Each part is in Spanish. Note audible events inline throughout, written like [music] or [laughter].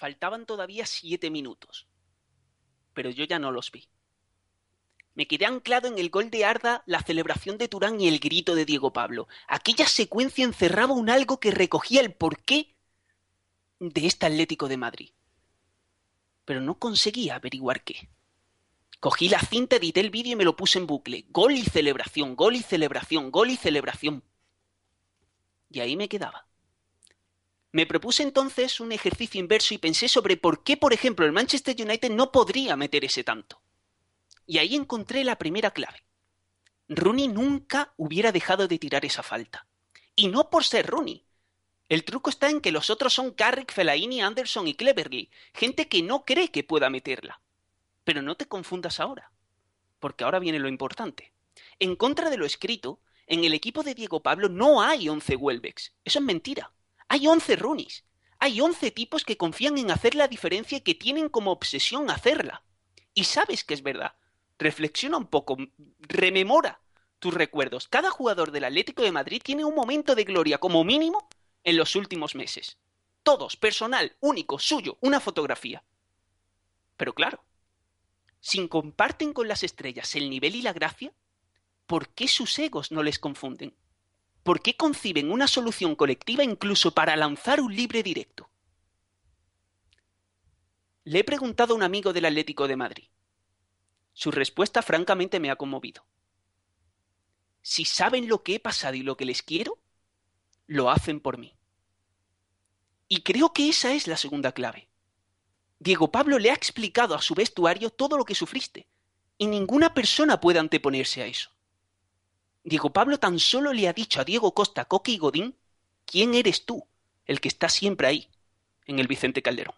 Faltaban todavía siete minutos, pero yo ya no los vi. Me quedé anclado en el gol de Arda, la celebración de Turán y el grito de Diego Pablo. Aquella secuencia encerraba un algo que recogía el porqué de este Atlético de Madrid. Pero no conseguía averiguar qué. Cogí la cinta, edité el vídeo y me lo puse en bucle. Gol y celebración, gol y celebración, gol y celebración. Y ahí me quedaba. Me propuse entonces un ejercicio inverso y pensé sobre por qué, por ejemplo, el Manchester United no podría meter ese tanto. Y ahí encontré la primera clave. Rooney nunca hubiera dejado de tirar esa falta. Y no por ser Rooney. El truco está en que los otros son Carrick, Fellaini, Anderson y Cleverly, gente que no cree que pueda meterla. Pero no te confundas ahora, porque ahora viene lo importante. En contra de lo escrito, en el equipo de Diego Pablo no hay 11 Welbecks. Eso es mentira. Hay 11 Rooneys. Hay 11 tipos que confían en hacer la diferencia y que tienen como obsesión hacerla. Y sabes que es verdad, reflexiona un poco, rememora tus recuerdos. Cada jugador del Atlético de Madrid tiene un momento de gloria como mínimo en los últimos meses. Todos, personal, único, suyo, una fotografía. Pero claro, si comparten con las estrellas el nivel y la gracia, ¿por qué sus egos no les confunden? ¿Por qué conciben una solución colectiva incluso para lanzar un libre directo? Le he preguntado a un amigo del Atlético de Madrid. Su respuesta francamente me ha conmovido. Si saben lo que he pasado y lo que les quiero, lo hacen por mí. Y creo que esa es la segunda clave. Diego Pablo le ha explicado a su vestuario todo lo que sufriste, y ninguna persona puede anteponerse a eso. Diego Pablo tan solo le ha dicho a Diego Costa, Coque y Godín, ¿quién eres tú, el que está siempre ahí, en el Vicente Calderón?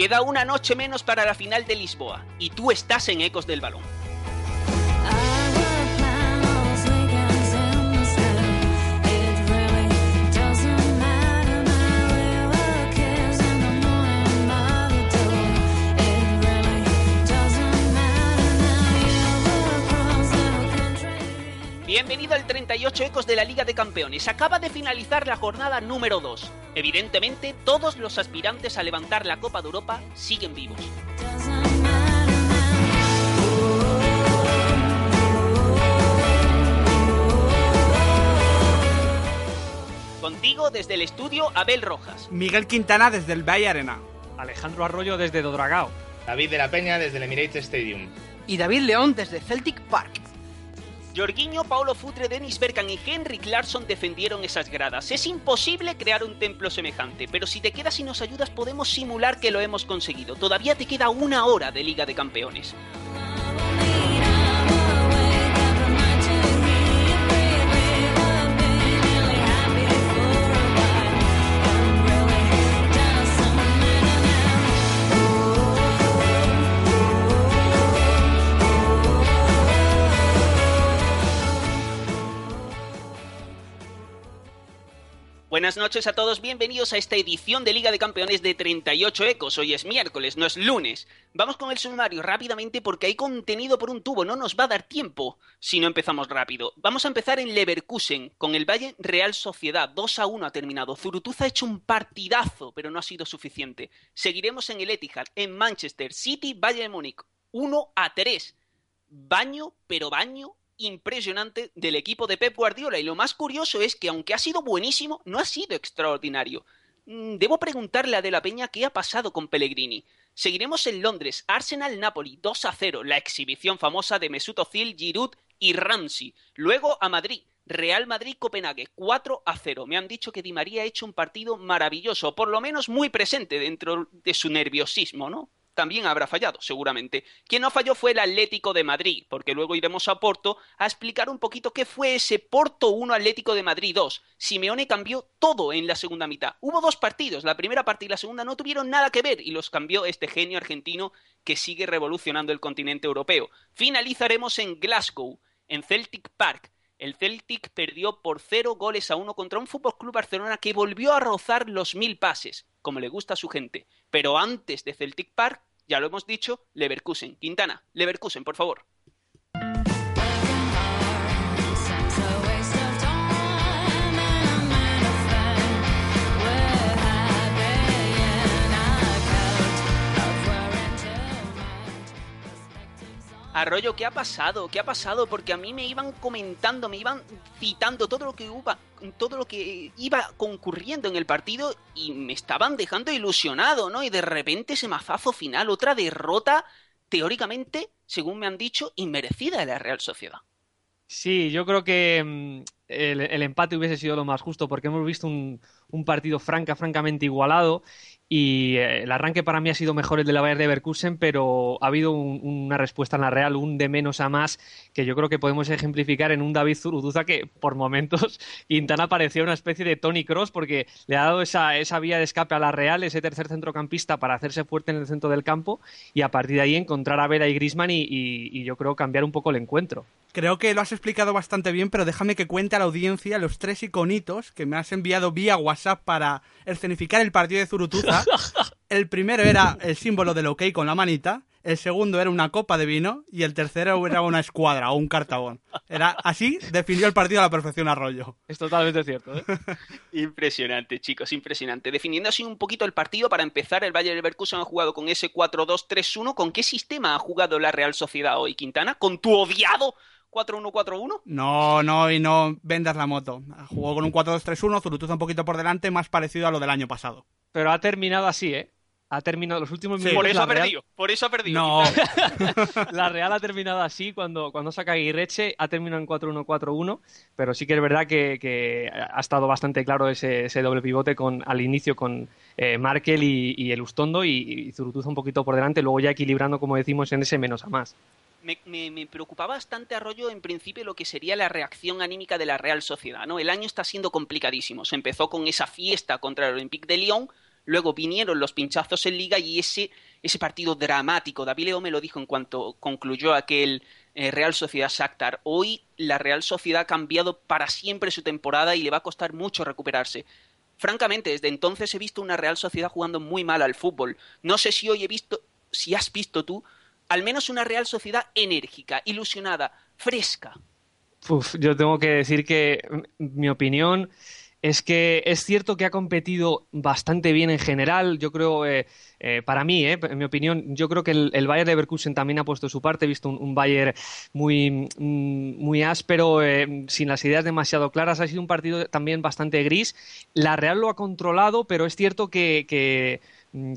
Queda una noche menos para la final de Lisboa y tú estás en Ecos del Balón. Bienvenido al 38 Ecos de la Liga de Campeones. Acaba de finalizar la jornada número 2. Evidentemente, todos los aspirantes a levantar la Copa de Europa siguen vivos. Contigo desde el estudio Abel Rojas. Miguel Quintana desde el Valle Arena. Alejandro Arroyo desde Dodragao. David de la Peña desde el Emirates Stadium. Y David León desde Celtic Park. Jorginho, Paulo Futre, Dennis Bergkamp y Henry Clarkson defendieron esas gradas. Es imposible crear un templo semejante, pero si te quedas y nos ayudas podemos simular que lo hemos conseguido. Todavía te queda una hora de Liga de Campeones. Buenas noches a todos, bienvenidos a esta edición de Liga de Campeones de 38 Ecos. Hoy es miércoles, no es lunes. Vamos con el sumario rápidamente porque hay contenido por un tubo, no nos va a dar tiempo si no empezamos rápido. Vamos a empezar en Leverkusen con el Valle Real Sociedad. 2 a 1 ha terminado. Zurutuza ha hecho un partidazo, pero no ha sido suficiente. Seguiremos en el Etihad, en Manchester City, Valle de Múnich. 1 a 3. Baño, pero baño impresionante del equipo de Pep Guardiola. Y lo más curioso es que, aunque ha sido buenísimo, no ha sido extraordinario. mm, debo preguntarle a De la Peña qué ha pasado con Pellegrini. Seguiremos en Londres, Arsenal-Napoli 2 a 0, la exhibición famosa de Mesut Özil, Giroud y Ramsey. Luego a Madrid, Real Madrid-Copenhague 4 a 0. Me han dicho que Di María ha hecho un partido maravilloso, por lo menos muy presente dentro de su nerviosismo, ¿no? También habrá fallado, seguramente. Quien no falló fue el Atlético de Madrid, porque luego iremos a Porto a explicar un poquito qué fue ese Porto 1 Atlético de Madrid 2. Simeone cambió todo en la segunda mitad. Hubo dos partidos, la primera parte y la segunda no tuvieron nada que ver y los cambió este genio argentino que sigue revolucionando el continente europeo. Finalizaremos en Glasgow, en Celtic Park. El Celtic perdió por cero goles a uno contra un Fútbol Club Barcelona que volvió a rozar los mil pases, como le gusta a su gente. Pero antes de Celtic Park ya lo hemos dicho, Leverkusen. Quintana, Leverkusen, por favor. Arroyo, ¿qué ha pasado? ¿Qué ha pasado? Porque a mí me iban comentando, me iban citando todo lo que iba, todo lo que iba concurriendo en el partido y me estaban dejando ilusionado, ¿no? Y de repente ese mazazo final, otra derrota teóricamente, según me han dicho, inmerecida de la Real Sociedad. Sí, yo creo que mm, el, empate hubiese sido lo más justo porque hemos visto un, un partido franca, francamente igualado y eh, el arranque para mí ha sido mejor el de la Bayern de Leverkusen, pero ha habido una respuesta en la Real, un de menos a más, que yo creo que podemos ejemplificar en un David Zuruduza que por momentos [laughs] Quintana parecía una especie de Tony Cross porque le ha dado esa, esa vía de escape a la Real, ese tercer centrocampista para hacerse fuerte en el centro del campo y a partir de ahí encontrar a Vera y Grisman y, y yo creo cambiar un poco el encuentro. Creo que lo has explicado bastante bien, pero déjame que cuente a la audiencia los tres iconitos que me has enviado vía WhatsApp para escenificar el partido de Zurutuza. [laughs] El primero era el símbolo del OK con la manita, el segundo era una copa de vino y el tercero era una escuadra o un cartabón. Era así definió el partido a la perfección Arroyo. Es totalmente cierto. ¿eh? [laughs] impresionante, chicos, impresionante. Definiendo así un poquito el partido para empezar, el Bayern Leverkusen ha jugado con ese 4-2-3-1. ¿Con qué sistema ha jugado la Real Sociedad hoy, Quintana? ¿Con tu odiado 4-1-4-1? No, no, y no vendas la moto. Jugó con un 4-2-3-1, Zurutuza un poquito por delante, más parecido a lo del año pasado. Pero ha terminado así, ¿eh? Ha terminado los últimos minutos. por eso ha perdido, por eso ha perdido. No. [laughs] la Real ha terminado así cuando, cuando saca Guirreche, ha terminado en 4-1-4-1, pero sí que es verdad que, ha estado bastante claro ese, doble pivote con, al inicio con eh, Markel y, el Ustondo y, y Zurutuza un poquito por delante, luego ya equilibrando, como decimos, en ese menos a más me, preocupaba bastante Arroyo en principio lo que sería la reacción anímica de la Real Sociedad, ¿no? El año está siendo complicadísimo. Se empezó con esa fiesta contra el Olympique de Lyon, luego vinieron los pinchazos en Liga y ese, ese partido dramático. David Leo me lo dijo en cuanto concluyó aquel eh, Real Sociedad Shakhtar. Hoy la Real Sociedad ha cambiado para siempre su temporada y le va a costar mucho recuperarse. Francamente, desde entonces he visto una Real Sociedad jugando muy mal al fútbol. No sé si hoy he visto, si has visto tú al menos una Real Sociedad enérgica, ilusionada, fresca. Yo tengo que decir que mi opinión es que es cierto que ha competido bastante bien en general. Yo creo, eh, eh, para mí, eh, en mi opinión, yo creo que el, el Bayern Leverkusen también ha puesto su parte. He visto un, Bayern muy, mm, muy áspero, sin las ideas demasiado claras. Ha sido un partido también bastante gris. La Real lo ha controlado, pero es cierto que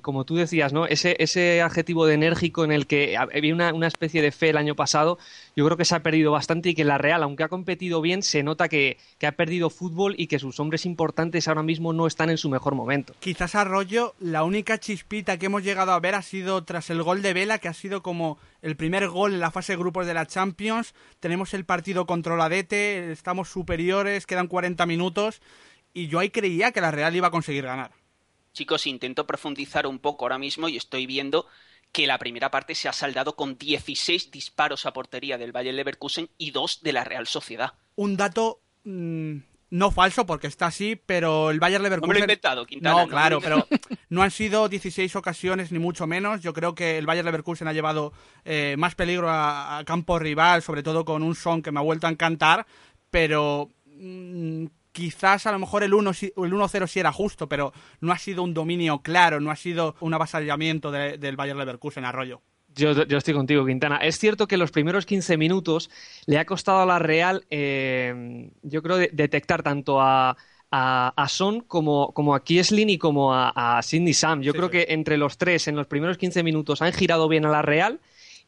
como tú decías, ¿no? Ese, ese adjetivo de enérgico en el que había una, una, especie de fe el año pasado, yo creo que se ha perdido bastante y que la Real, aunque ha competido bien, se nota que, que, ha perdido fútbol y que sus hombres importantes ahora mismo no están en su mejor momento. Quizás Arroyo, la única chispita que hemos llegado a ver ha sido tras el gol de Vela, que ha sido como el primer gol en la fase de grupos de la Champions. Tenemos el partido controladete, estamos superiores, quedan 40 minutos y yo ahí creía que la Real iba a conseguir ganar. Chicos, intento profundizar un poco ahora mismo y estoy viendo que la primera parte se ha saldado con 16 disparos a portería del Bayern Leverkusen y dos de la Real Sociedad. Un dato mm, no falso porque está así, pero el Bayern Leverkusen... No me lo he inventado, Quintana. No, claro, pero no han sido 16 ocasiones ni mucho menos. Yo creo que el Bayern Leverkusen ha llevado eh, más peligro a, campo rival, sobre todo con un son que me ha vuelto a encantar, pero... Mm, quizás a lo mejor el 1-0 sí era justo, pero no ha sido un dominio claro, no ha sido un avasallamiento del Bayern Leverkusen Arroyo. Yo, yo, estoy contigo, Quintana. Es cierto que los primeros 15 minutos le ha costado a la Real, eh, yo creo, detectar tanto a, a, Son como, como a Kieslin y como a, a Sidney Sam. Yo creo que entre los tres, en los primeros 15 minutos, han girado bien a la Real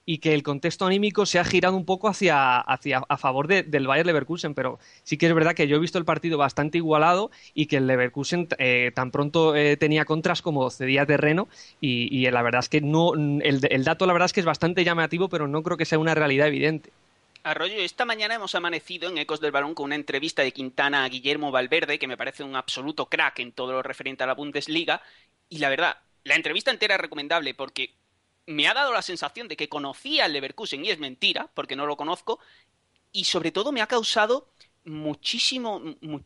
y que el contexto anímico se ha girado un poco hacia, hacia a favor del Bayern Leverkusen, pero sí que es verdad que yo he visto el partido bastante igualado y que el Leverkusen eh, tan pronto eh, tenía contras como cedía terreno y, la verdad es que no el, dato la verdad es que es bastante llamativo, pero no creo que sea una realidad evidente. Arroyo, esta mañana hemos amanecido en Ecos del Balón con una entrevista de Quintana a Guillermo Valverde, que me parece un absoluto crack en todo lo referente a la Bundesliga, y la verdad, la entrevista entera es recomendable porque me ha dado la sensación de que conocía al Leverkusen y es mentira, porque no lo conozco, y sobre todo me ha causado muchísimo,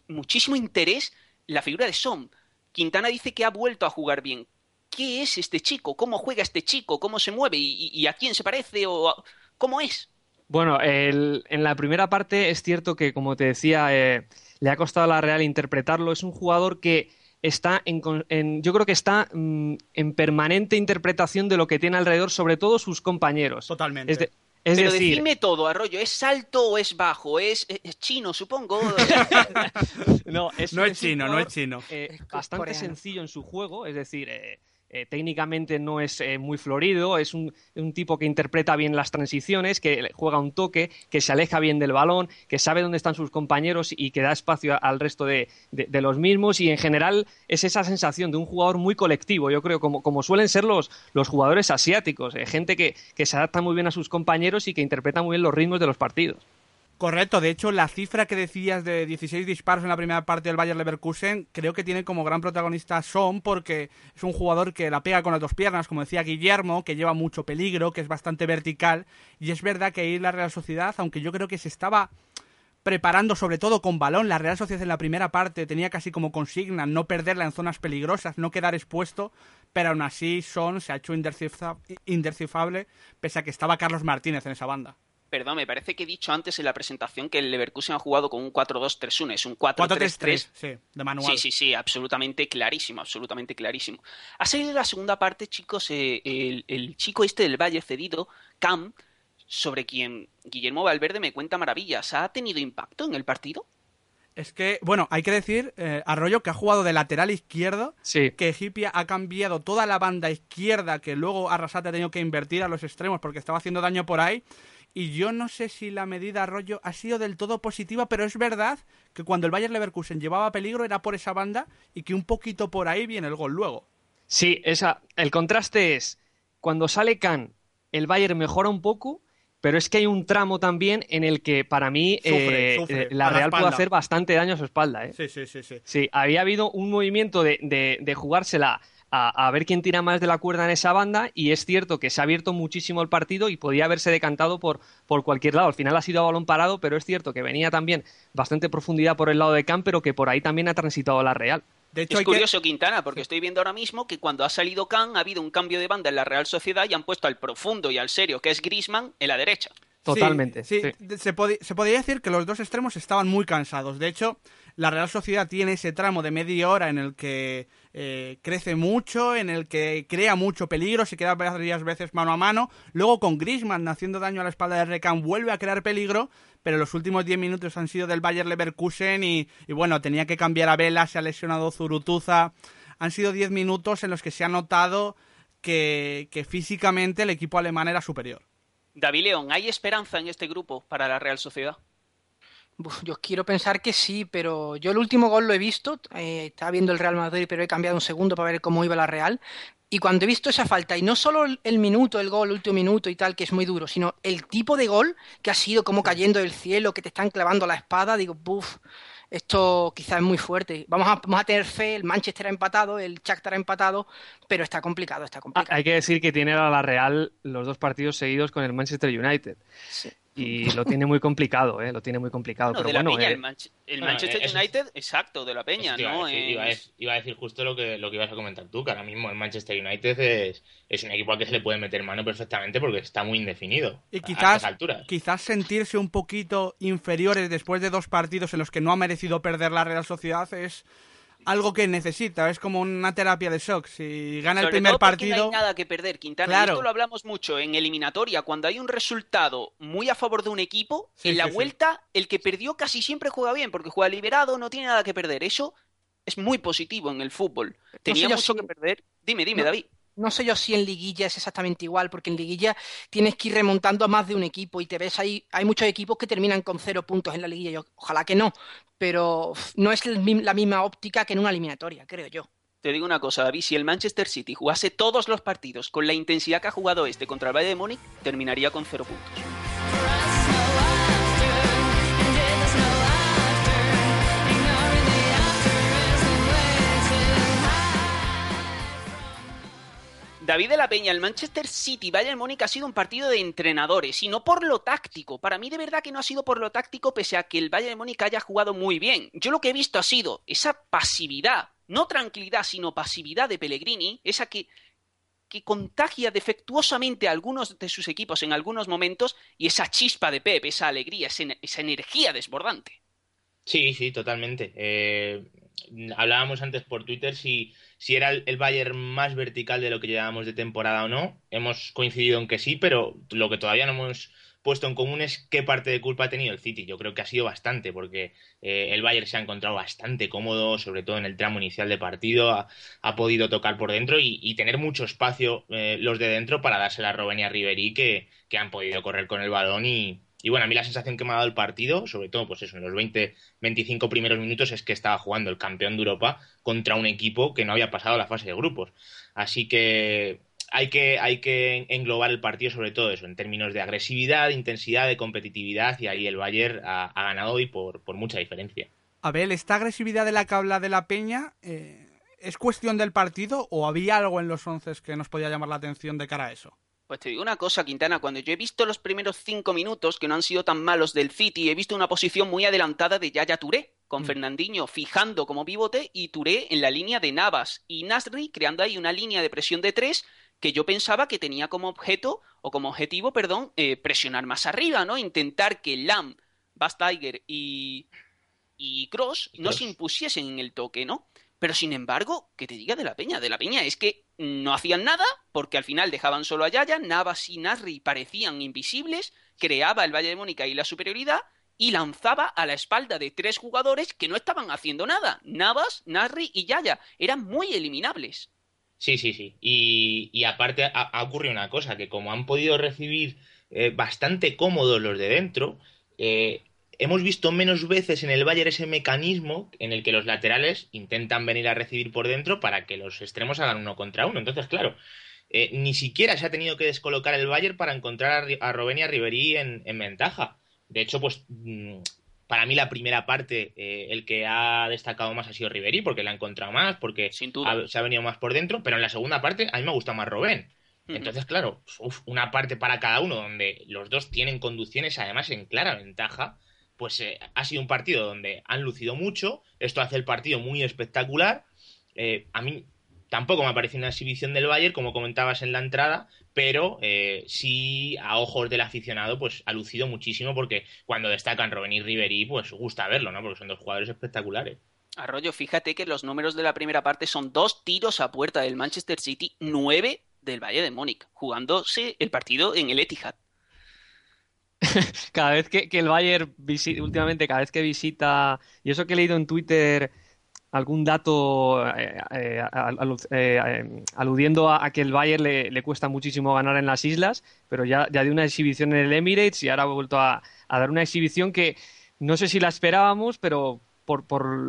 muchísimo interés la figura de Som. Quintana dice que ha vuelto a jugar bien. ¿Qué es este chico? ¿Cómo juega este chico? ¿Cómo se mueve? ¿Y, a quién se parece? ¿O ¿Cómo es? Bueno, en la primera parte es cierto que, como te decía, eh, le ha costado a la Real interpretarlo. Es un jugador que está en, yo creo que está mm, en permanente interpretación de lo que tiene alrededor, sobre todo sus compañeros. Totalmente. Es, Pero decir, decime todo, Arroyo, ¿es alto o es bajo? ¿Es, chino, supongo? [laughs] no, es, no es chino, no es chino. Eh, bastante sencillo en su juego, es decir, eh, eh, técnicamente no es eh, muy florido, es un, tipo que interpreta bien las transiciones, que juega un toque, que se aleja bien del balón, que sabe dónde están sus compañeros y que da espacio al resto de, los mismos y en general es esa sensación de un jugador muy colectivo, yo creo, como, suelen ser los, jugadores asiáticos, eh, gente que se adapta muy bien a sus compañeros y que interpreta muy bien los ritmos de los partidos. Correcto, de hecho la cifra que decías de 16 disparos en la primera parte del Bayern Leverkusen creo que tiene como gran protagonista Son porque es un jugador que la pega con las dos piernas, como decía Guillermo, que lleva mucho peligro, que es bastante vertical y es verdad que ahí la Real Sociedad, aunque yo creo que se estaba preparando sobre todo con balón, la Real Sociedad en la primera parte tenía casi como consigna no perderla en zonas peligrosas, no quedar expuesto, pero aún así Son se ha hecho indescifrable pese a que estaba Carlos Martínez en esa banda. Perdón, me parece que he dicho antes en la presentación que el Leverkusen ha jugado con un 4-2-3-1, es un 4-3-3. Sí, de manual. Sí, sí, sí, absolutamente clarísimo, absolutamente clarísimo. Ha salido la segunda parte, chicos, eh, el, chico este del Valle cedido, Cam, sobre quien Guillermo Valverde me cuenta maravillas. ¿Ha tenido impacto en el partido? Es que, bueno, hay que decir, eh, Arroyo, que ha jugado de lateral izquierdo, sí. que Hipia ha cambiado toda la banda izquierda, que luego Arrasate ha tenido que invertir a los extremos porque estaba haciendo daño por ahí, y yo no sé si la medida Arroyo ha sido del todo positiva, pero es verdad que cuando el Bayern Leverkusen llevaba peligro era por esa banda y que un poquito por ahí viene el gol luego. Sí, esa, el contraste es cuando sale Kahn, el Bayern mejora un poco, pero es que hay un tramo también en el que para mí eh, eh, la Real puede hacer bastante daño a su espalda. ¿eh? Sí, sí, sí, sí. Sí, había habido un movimiento de, de, de jugársela a, ver quién tira más de la cuerda en esa banda y es cierto que se ha abierto muchísimo el partido y podía haberse decantado por, por cualquier lado. Al final ha sido a balón parado, pero es cierto que venía también bastante profundidad por el lado de Camp, pero que por ahí también ha transitado la Real. De hecho, es curioso, Quintana, porque estoy viendo ahora mismo que cuando ha salido Can ha habido un cambio de banda en la Real Sociedad y han puesto al profundo y al serio, que es Grisman, en la derecha. Totalmente. Sí, Se, se, podría decir que los dos extremos estaban muy cansados. De hecho, la Real Sociedad tiene ese tramo de media hora en el que eh, crece mucho, en el que crea mucho peligro, se queda varias veces mano a mano. Luego con Grisman haciendo daño a la espalda de Recan vuelve a crear peligro, pero los últimos 10 minutos han sido del Bayer Leverkusen y, bueno, tenía que cambiar a Vela, se ha lesionado Zurutuza. Han sido 10 minutos en los que se ha notado que, que físicamente el equipo alemán era superior. David León, ¿hay esperanza en este grupo para la Real Sociedad? Yo quiero pensar que sí, pero yo el último gol lo he visto, eh, estaba viendo el Real Madrid, pero he cambiado un segundo para ver cómo iba la Real. Y cuando he visto esa falta, y no solo el minuto, el gol, el último minuto y tal, que es muy duro, sino el tipo de gol que ha sido como cayendo del cielo, que te están clavando la espada, digo, buf, esto quizás es muy fuerte. Vamos a, vamos a tener fe, el Manchester ha empatado, el Shakhtar ha empatado, pero está complicado, está complicado. Hay que decir que tiene a la Real los dos partidos seguidos con el Manchester United. Sí y lo tiene muy complicado, ¿eh? Lo tiene muy complicado. pero bueno, el, Manchester United, exacto, de la Peña, ¿no? Iba, a decir, justo lo que, lo que ibas a comentar tú, que ahora mismo el Manchester United es, es un equipo al que se le puede meter mano perfectamente porque está muy indefinido. Y quizás, quizás sentirse un poquito inferiores después de dos partidos en los que no ha merecido perder la Real Sociedad es algo que necesita, es como una terapia de shock. Si gana el primer partido. No hay nada que perder, Quintana. Esto lo hablamos mucho en eliminatoria. Cuando hay un resultado muy a favor de un equipo, en la vuelta, el que perdió casi siempre juega bien, porque juega liberado, no tiene nada que perder. Eso es muy positivo en el fútbol. Tenía mucho que perder. Dime, dime, David. No sé yo si en liguilla es exactamente igual, porque en liguilla tienes que ir remontando a más de un equipo y te ves ahí, hay muchos equipos que terminan con cero puntos en la liguilla. ojalá que no, pero no es la misma óptica que en una eliminatoria, creo yo. Te digo una cosa, David, si el Manchester City jugase todos los partidos con la intensidad que ha jugado este contra el Bayern de Múnich, terminaría con cero puntos. David de la Peña, el Manchester City Bayern Múnich ha sido un partido de entrenadores y no por lo táctico. Para mí de verdad que no ha sido por lo táctico pese a que el Bayern Múnich haya jugado muy bien. Yo lo que he visto ha sido esa pasividad, no tranquilidad, sino pasividad de Pellegrini, esa que que contagia defectuosamente a algunos de sus equipos en algunos momentos y esa chispa de Pep, esa alegría, esa, energía desbordante. Sí, sí, totalmente. Eh, hablábamos antes por Twitter si, si era el, Bayern más vertical de lo que llevábamos de temporada o no. Hemos coincidido en que sí, pero lo que todavía no hemos puesto en común es qué parte de culpa ha tenido el City. Yo creo que ha sido bastante, porque eh, el Bayern se ha encontrado bastante cómodo, sobre todo en el tramo inicial de partido, ha, podido tocar por dentro y, tener mucho espacio eh, los de dentro para dársela a Robben y a Ribery, que, que han podido correr con el balón y, y bueno, a mí la sensación que me ha dado el partido, sobre todo pues eso, en los 20, 25 primeros minutos, es que estaba jugando el campeón de Europa contra un equipo que no había pasado la fase de grupos. Así que hay que, hay que englobar el partido sobre todo eso, en términos de agresividad, intensidad, de competitividad, y ahí el Bayern ha, ganado hoy por, por, mucha diferencia. Abel, ¿esta agresividad de la que de la Peña eh, es cuestión del partido o había algo en los once que nos podía llamar la atención de cara a eso? Pues te digo una cosa, Quintana, cuando yo he visto los primeros cinco minutos, que no han sido tan malos del City, he visto una posición muy adelantada de Yaya Touré, con mm. Fernandinho fijando como pivote y Touré en la línea de Navas y Nasri creando ahí una línea de presión de tres que yo pensaba que tenía como objeto, o como objetivo, perdón, eh, presionar más arriba, ¿no? Intentar que Lam, Bastiger y, y Cross no se impusiesen en el toque, ¿no? Pero sin embargo, que te diga de la Peña, de la Peña es que no hacían nada porque al final dejaban solo a Yaya, Navas y Nasri parecían invisibles, creaba el Valle de Mónica y la superioridad y lanzaba a la espalda de tres jugadores que no estaban haciendo nada. Navas, Nasri y Yaya eran muy eliminables. Sí, sí, sí. Y, aparte ha, ocurrido una cosa, que como han podido recibir eh, bastante cómodos los de dentro, eh, hemos visto menos veces en el Bayern ese mecanismo en el que los laterales intentan venir a recibir por dentro para que los extremos hagan uno contra uno. Entonces, claro, eh, ni siquiera se ha tenido que descolocar el Bayern para encontrar a, Robben y a Ribery en, ventaja. De hecho, pues mm, para mí la primera parte, eh, el que ha destacado más ha sido Ribery, porque la ha encontrado más, porque se ha venido más por dentro, pero en la segunda parte a mí me gusta más Robben. Entonces, claro, una parte para cada uno donde los dos tienen conducciones además en clara ventaja pues eh, ha sido un partido donde han lucido mucho, esto hace el partido muy espectacular. Eh, a mí tampoco me ha parecido una exhibición del Bayern, como comentabas en la entrada, pero eh, sí a ojos del aficionado, pues ha lucido muchísimo porque cuando destacan Robben y Ribery, pues gusta verlo, ¿no? Porque son dos jugadores espectaculares. Arroyo, fíjate que los números de la primera parte son dos tiros a puerta del Manchester City, nueve del Valle de Múnich, jugándose el partido en el Etihad. [laughs] cada vez que, el Bayern últimamente, cada vez que visita, y eso que he leído en Twitter algún dato eh, eh, eh, aludiendo a, que el Bayern le, cuesta muchísimo ganar en las islas, pero ya, ya dio una exhibición en el Emirates y ahora ha vuelto a, dar una exhibición que no sé si la esperábamos, pero por,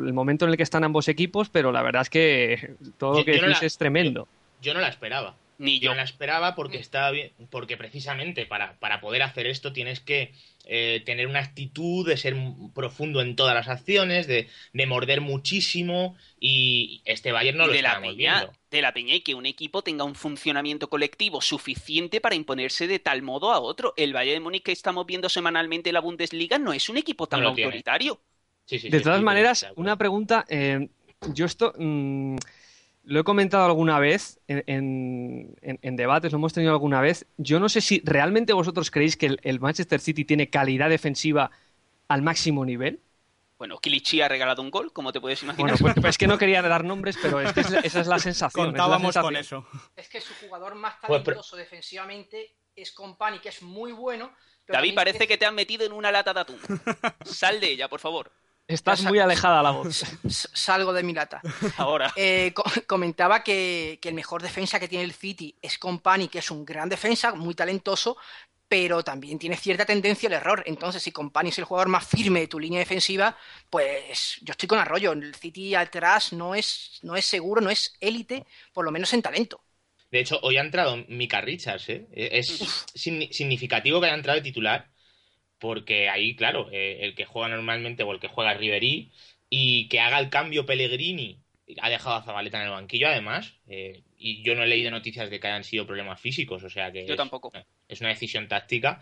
el momento en el que están ambos equipos, pero la verdad es que todo lo que decís es tremendo. yo no la esperaba. Ni yo. la esperaba porque estaba bien, porque precisamente para, para poder hacer esto tienes que eh, tener una actitud de ser profundo en todas las acciones, de, de morder muchísimo y este Bayern no lo de la peña, De la peña y que un equipo tenga un funcionamiento colectivo suficiente para imponerse de tal modo a otro. El Bayern de Múnich que estamos viendo semanalmente en la Bundesliga no es un equipo tan autoritario. de todas maneras, una pregunta. Eh, yo esto. Mm, lo he comentado alguna vez en, debates, lo hemos tenido alguna vez. Yo no sé si realmente vosotros creéis que el, Manchester City tiene calidad defensiva al máximo nivel. Bueno, Kilichi ha regalado un gol, como te puedes imaginar. Bueno, pues, es que no [laughs] quería dar nombres, pero es que esa es la sensación. Contábamos con eso. Es que su jugador más pues, talentoso defensivamente es Company, que es muy bueno. David, parece que te han metido en una lata de atún. [laughs] Sal de ella, por favor. Estás muy alejada la voz. Salgo de mi lata. [laughs] Ahora. Eh, comentaba que, que, el mejor defensa que tiene el City es Company, que es un gran defensa, muy talentoso, pero también tiene cierta tendencia al error. Entonces, si Company es el jugador más firme de tu línea defensiva, pues yo estoy con Arroyo. El City atrás no es, no es seguro, no es élite, por lo menos en talento. De hecho, hoy ha entrado Mika Richards, ¿eh? Es significativo que haya entrado de titular, porque ahí, claro, eh, el que juega normalmente o el que juega Riverí y que haga el cambio Pellegrini ha dejado a Zabaleta en el banquillo, además. Eh, y yo no he leído noticias de que hayan sido problemas físicos, o sea que. Yo tampoco es una decisión táctica.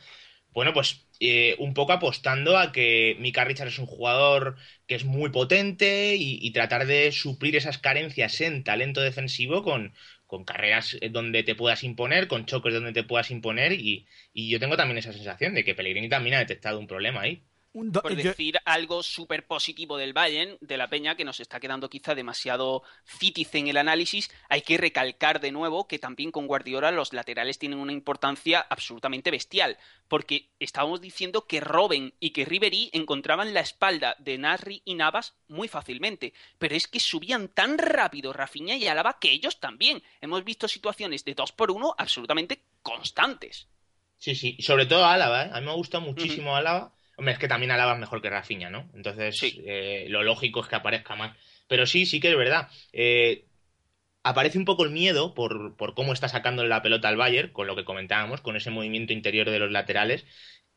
Bueno, pues eh, un poco apostando a que Mika Richards es un jugador que es muy potente y, tratar de suplir esas carencias en talento defensivo con, con, carreras donde te puedas imponer, con choques donde te puedas imponer y, y yo tengo también esa sensación de que Pellegrini también ha detectado un problema ahí por decir algo súper positivo del Bayern, de la Peña, que nos está quedando quizá demasiado fítice en el análisis, hay que recalcar de nuevo que también con Guardiola los laterales tienen una importancia absolutamente bestial, porque estábamos diciendo que Robben y que Ribery encontraban la espalda de Nasri y Navas muy fácilmente, pero es que subían tan rápido Rafinha y Alaba que ellos también. Hemos visto situaciones de dos por uno absolutamente constantes. Sí, sí, sobre todo Álava, ¿eh? a mí me gusta muchísimo Álava Hombre, es que también Alaba es mejor que Rafinha, ¿no? Entonces, eh, lo lógico es que aparezca más. Pero sí, sí que es verdad. Eh, aparece un poco el miedo por, por cómo está sacando la pelota al Bayern, con lo que comentábamos, con ese movimiento interior de los laterales,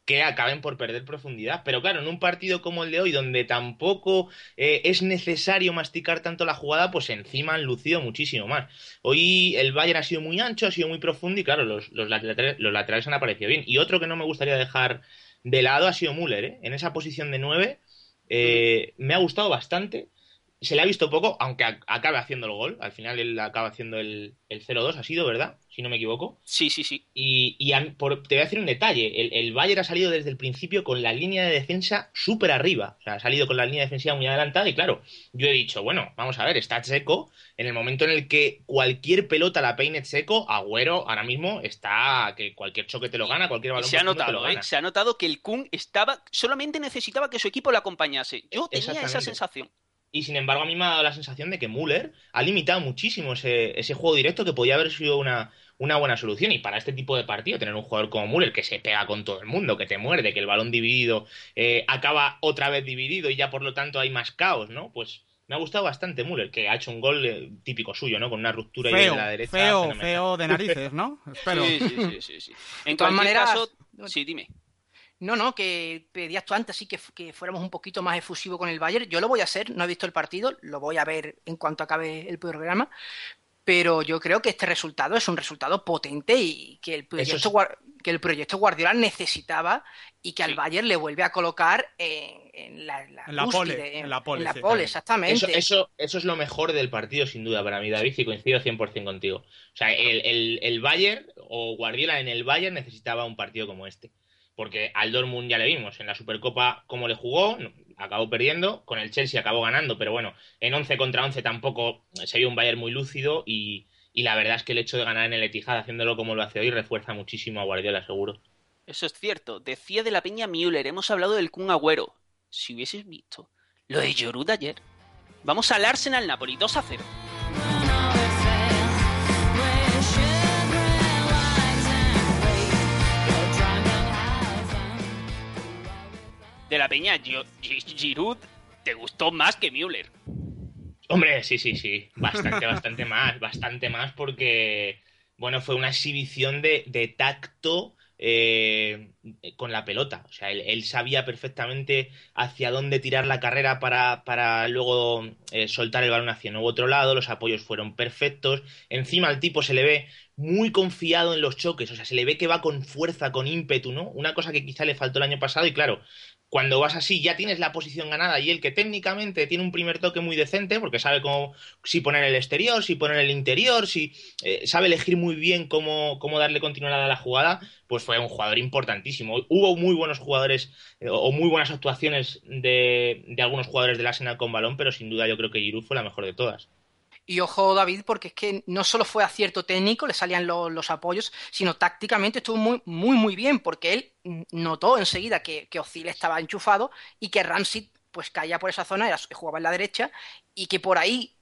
que acaben por perder profundidad. Pero claro, en un partido como el de hoy, donde tampoco eh, es necesario masticar tanto la jugada, pues encima han lucido muchísimo más. Hoy el Bayern ha sido muy ancho, ha sido muy profundo y claro, los, los, laterales, los laterales han aparecido bien. Y otro que no me gustaría dejar de lado ha sido Müller, ¿eh? En esa posición de 9 eh, me ha gustado bastante se le ha visto poco, aunque acabe haciendo el gol. Al final él acaba haciendo el, el 0-2, ha sido, ¿verdad? Si no me equivoco. Sí, sí, sí. Y, te voy a decir un detalle. El, el, Bayern ha salido desde el principio con la línea de defensa súper arriba. O sea, ha salido con la línea defensiva muy adelantada. Y claro, yo he dicho, bueno, vamos a ver, está seco. En el momento en el que cualquier pelota la peine seco, Agüero ahora mismo está que cualquier choque te lo gana, cualquier balón se ha notado, ¿eh? Se ha notado que el Kun estaba, solamente necesitaba que su equipo lo acompañase. Yo tenía esa sensación. Y sin embargo, a mí me ha dado la sensación de que Müller ha limitado muchísimo ese, ese juego directo que podía haber sido una, una buena solución. Y para este tipo de partido, tener un jugador como Müller que se pega con todo el mundo, que te muerde, que el balón dividido eh, acaba otra vez dividido y ya por lo tanto hay más caos, ¿no? Pues me ha gustado bastante Müller, que ha hecho un gol eh, típico suyo, ¿no? Con una ruptura ahí de la derecha. Feo, feo de narices, ¿no? [laughs] Espero. Sí, sí, sí, sí, En todas maneras, sí, dime. No, no, que pedías tú antes sí que, que, fuéramos un poquito más efusivos con el Bayern. Yo lo voy a hacer, no he visto el partido, lo voy a ver en cuanto acabe el programa. Pero yo creo que este resultado es un resultado potente y que el proyecto, que el proyecto Guardiola necesitaba y que al Bayern le vuelve a colocar en, la, en la pole, en la pole, exactamente. Eso, eso, es lo mejor del partido, sin duda, para mí, David, y coincido 100% contigo. O sea, el, el, el Bayern o Guardiola en el Bayern necesitaba un partido como este porque al Dortmund ya le vimos en la Supercopa cómo le jugó, acabó perdiendo, con el Chelsea acabó ganando, pero bueno, en 11 contra 11 tampoco se vio un Bayern muy lúcido y, la verdad es que el hecho de ganar en el Etihad haciéndolo como lo hace hoy refuerza muchísimo a Guardiola, seguro. Eso es cierto. Decía de la Peña Müller, hemos hablado del Kun Agüero. Si hubieses visto lo de Giroud ayer. Vamos al Arsenal Napoli 2 a 0. De la Peña, Giroud te gustó más que Müller. Hombre, sí, sí, sí, bastante, bastante más, bastante más porque, bueno, fue una exhibición de, tacto eh, con la pelota. O sea, él, sabía perfectamente hacia dónde tirar la carrera para, para luego eh, soltar el balón hacia el otro lado. Los apoyos fueron perfectos. Encima al tipo se le ve muy confiado en los choques. O sea, se le ve que va con fuerza, con ímpetu, ¿no? Una cosa que quizá le faltó el año pasado. Y claro, cuando vas así ya tienes la posición ganada y el que técnicamente tiene un primer toque muy decente porque sabe cómo si poner el exterior, si poner el interior, si eh, sabe elegir muy bien cómo, cómo, darle continuidad a la jugada, pues fue un jugador importantísimo. Hubo muy buenos jugadores eh, o muy buenas actuaciones de, algunos jugadores del Arsenal con balón, pero sin duda yo creo que Giroud fue la mejor de todas. Y ojo, David, porque es que no solo fue acierto técnico, le salían los, apoyos, sino tácticamente estuvo muy, muy, muy bien, porque él notó enseguida que, que Ozil estaba enchufado y que Ramsey pues caía por esa zona, jugaba en la derecha, y que por ahí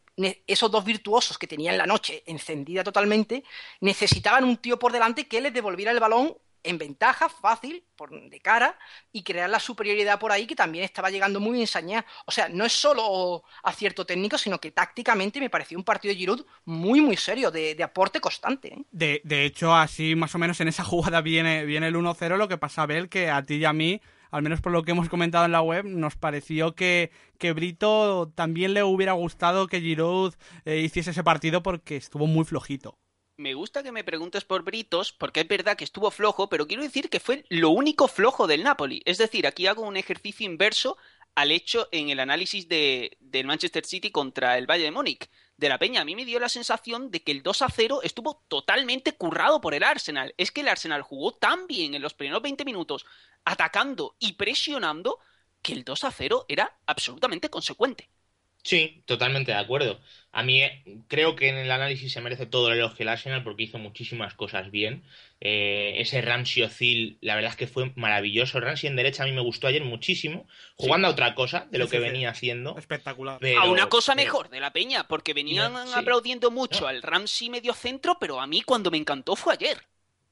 esos dos virtuosos que tenían la noche encendida totalmente, necesitaban un tío por delante que les devolviera el balón en ventaja, fácil, por, de cara, y crear la superioridad por ahí que también estaba llegando muy ensañada. O sea, no es solo acierto técnico, sino que tácticamente me pareció un partido de Giroud muy, muy serio, de, aporte constante. ¿eh? De, de, hecho, así más o menos en esa [laughs] jugada viene, viene el 1-0, lo que pasa, Abel, que a ti y a mí al menos por lo que hemos comentado en la web, nos pareció que, que Brito también le hubiera gustado que Giroud eh, hiciese ese partido porque estuvo muy flojito. Me gusta que me preguntes por Britos, porque es verdad que estuvo flojo, pero quiero decir que fue lo único flojo del Napoli. Es decir, aquí hago un ejercicio inverso al hecho en el análisis de, del Manchester City contra el Valle de Múnich de la Peña. A mí me dio la sensación de que el 2 a 0 estuvo totalmente currado por el Arsenal. Es que el Arsenal jugó tan bien en los primeros 20 minutos, atacando y presionando, que el 2 a 0 era absolutamente consecuente. Sí, totalmente de acuerdo. A mí eh, creo que en el análisis se merece todo el elogio el Arsenal porque hizo muchísimas cosas bien. Eh, ese Ramsey Ozil, la verdad es que fue maravilloso. Ramsey en derecha a mí me gustó ayer muchísimo, jugando a otra cosa de lo que venía haciendo. Espectacular. a una cosa mejor de la peña, porque venían aplaudiendo mucho al Ramsey medio centro, pero a mí cuando me encantó fue ayer.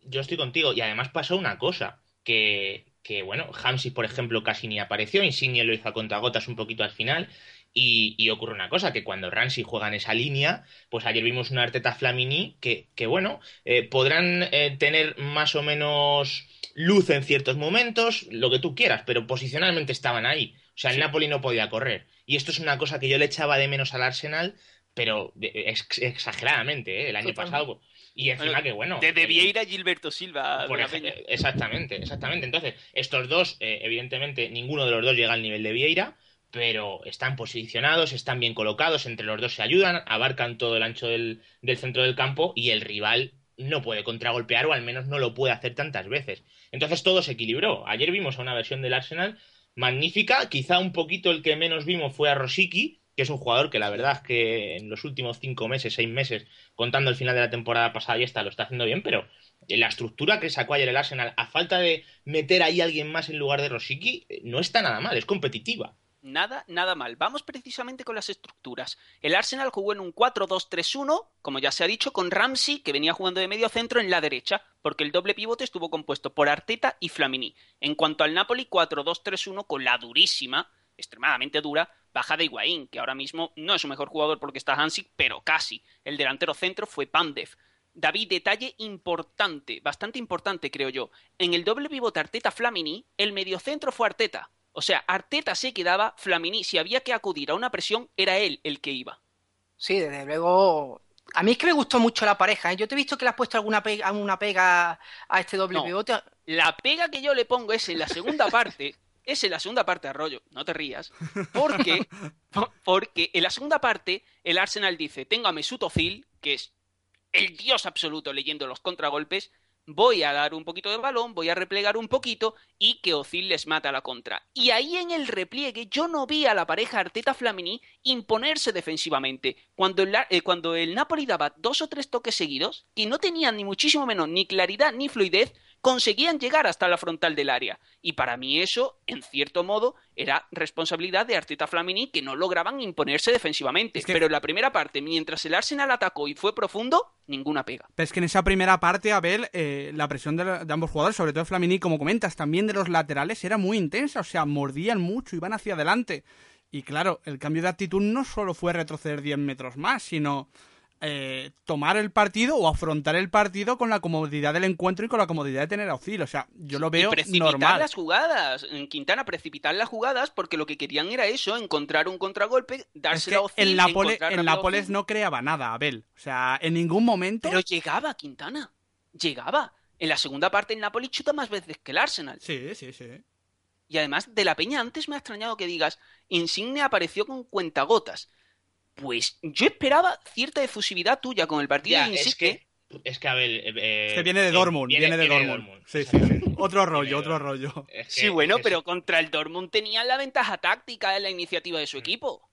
Yo estoy contigo, y además pasó una cosa, que, que bueno, Hamsey, por ejemplo, casi ni apareció, Insigne lo hizo a contagotas un poquito al final, y, ocurre una cosa, que cuando Ramsey juega en esa línea, pues ayer vimos una Arteta Flamini que, que bueno, eh, podrán eh, tener más o menos luz en ciertos momentos, lo que tú quieras, pero posicionalmente estaban ahí. O sea, el Napoli no podía correr. Y esto es una cosa que yo le echaba de menos al Arsenal, pero exageradamente, ¿eh? el año pasado. Y encima que bueno. De, Vieira Gilberto Silva. Por exactamente, exactamente. Entonces, estos dos, evidentemente, ninguno de los dos llega al nivel de Vieira pero están posicionados, están bien colocados, entre los dos se ayudan, abarcan todo el ancho del, centro del campo y el rival no puede contragolpear o al menos no lo puede hacer tantas veces. Entonces todo se equilibró. Ayer vimos a una versión del Arsenal magnífica, quizá un poquito el que menos vimos fue a Rosicky, que es un jugador que la verdad es que en los últimos cinco meses, seis meses, contando el final de la temporada pasada y esta, lo está haciendo bien, pero la estructura que sacó ayer el Arsenal, a falta de meter ahí a alguien más en lugar de Rosicky, no está nada mal, es competitiva. Nada, nada mal. Vamos precisamente con las estructuras. El Arsenal jugó en un 4-2-3-1, como ya se ha dicho, con Ramsey, que venía jugando de medio centro en la derecha, porque el doble pivote estuvo compuesto por Arteta y Flamini. En cuanto al Napoli, 4-2-3-1 con la durísima, extremadamente dura, baja de Higuaín, que ahora mismo no es su mejor jugador porque está Hansik, pero casi. El delantero centro fue Pandev. David, detalle importante, bastante importante creo yo. En el doble pivote Arteta-Flamini, el mediocentro fue Arteta, o sea, Arteta se quedaba, Flamini, si había que acudir a una presión, era él el que iba. Sí, desde luego. A mí es que me gustó mucho la pareja. ¿eh? Yo te he visto que le has puesto alguna pega, una pega a este doble pivote. La pega que yo le pongo es en la segunda parte. [laughs] es en la segunda parte, Arroyo. No te rías. Porque, [laughs] porque en la segunda parte, el Arsenal dice: Tengo a Mesut Özil, que es el dios absoluto leyendo los contragolpes voy a dar un poquito de balón, voy a replegar un poquito y que Ozil les mata la contra. Y ahí en el repliegue yo no vi a la pareja Arteta-Flamini imponerse defensivamente. Cuando el, eh, cuando el Napoli daba dos o tres toques seguidos, que no tenían ni muchísimo menos ni claridad ni fluidez, conseguían llegar hasta la frontal del área. Y para mí eso, en cierto modo, era responsabilidad de Arteta Flamini que no lograban imponerse defensivamente. Pero en la primera parte, mientras el Arsenal atacó y fue profundo, ninguna pega. Pero es que en esa primera parte, Abel, eh, la presión de, ambos jugadores, sobre todo Flamini, como comentas, también de los laterales, era muy intensa. O sea, mordían mucho, iban hacia adelante. Y claro, el cambio de actitud no solo fue retroceder 10 metros más, sino eh, tomar el partido o afrontar el partido con la comodidad del encuentro y con la comodidad de tener a Ozil. O sea, yo lo veo y precipitar las jugadas. En Quintana, precipitar las jugadas porque lo que querían era eso, encontrar un contragolpe, darse a Ozil. El, Nápoles no creaba nada, Abel. O sea, en ningún momento. Pero llegaba Quintana. Llegaba. En la segunda parte el Napoli chuta más veces que el Arsenal. Sí, sí, sí. Y además, de la Peña, antes me ha extrañado que digas, Insigne apareció con cuentagotas. Pues yo esperaba cierta efusividad tuya con el partido de es que, es que, a ver... Eh, que viene de Dortmund, viene, de, Dortmund. Sí, sí, sí. Otro rollo, otro rollo. sí, bueno, pero contra el Dortmund tenía la ventaja táctica de la iniciativa de su equipo.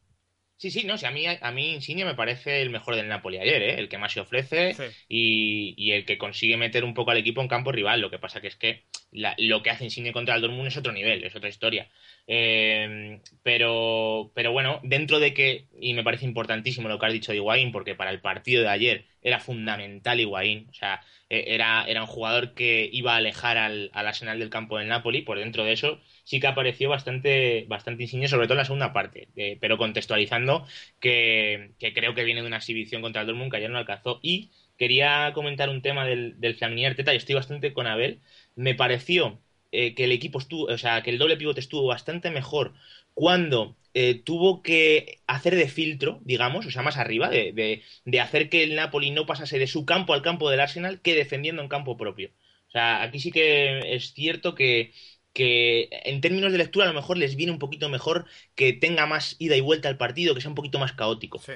Sí, sí, no, sí, a mí, a mí Insigne me parece el mejor del Napoli ayer, ¿eh? el que más se ofrece y, y, el que consigue meter un poco al equipo en campo rival. Lo que pasa que es que lo que hace Insigne contra el Dortmund es otro nivel, es otra historia. Eh, pero, pero bueno, dentro de que, y me parece importantísimo lo que has dicho de Higuaín, porque para el partido de ayer era fundamental Higuaín, o sea, e, era, era un jugador que iba a alejar al, al Arsenal del campo del Napoli, por dentro de eso sí que apareció bastante, bastante insigne, sobre todo en la segunda parte, pero contextualizando que, creo que viene de una exhibición contra el Dortmund que ayer no alcanzó. Y quería comentar un tema del, del Flamini Arteta, y estoy bastante con Abel, me pareció eh, que el equipo estuvo, o sea, que el doble pivote estuvo bastante mejor cuando eh, tuvo que hacer de filtro, digamos, o sea, más arriba, de, de, hacer que el Napoli no pasase de su campo al campo del Arsenal que defendiendo en campo propio. O sea, aquí sí que es cierto que, que en términos de lectura a lo mejor les viene un poquito mejor que tenga más ida y vuelta al partido, que sea un poquito más caótico. Sí.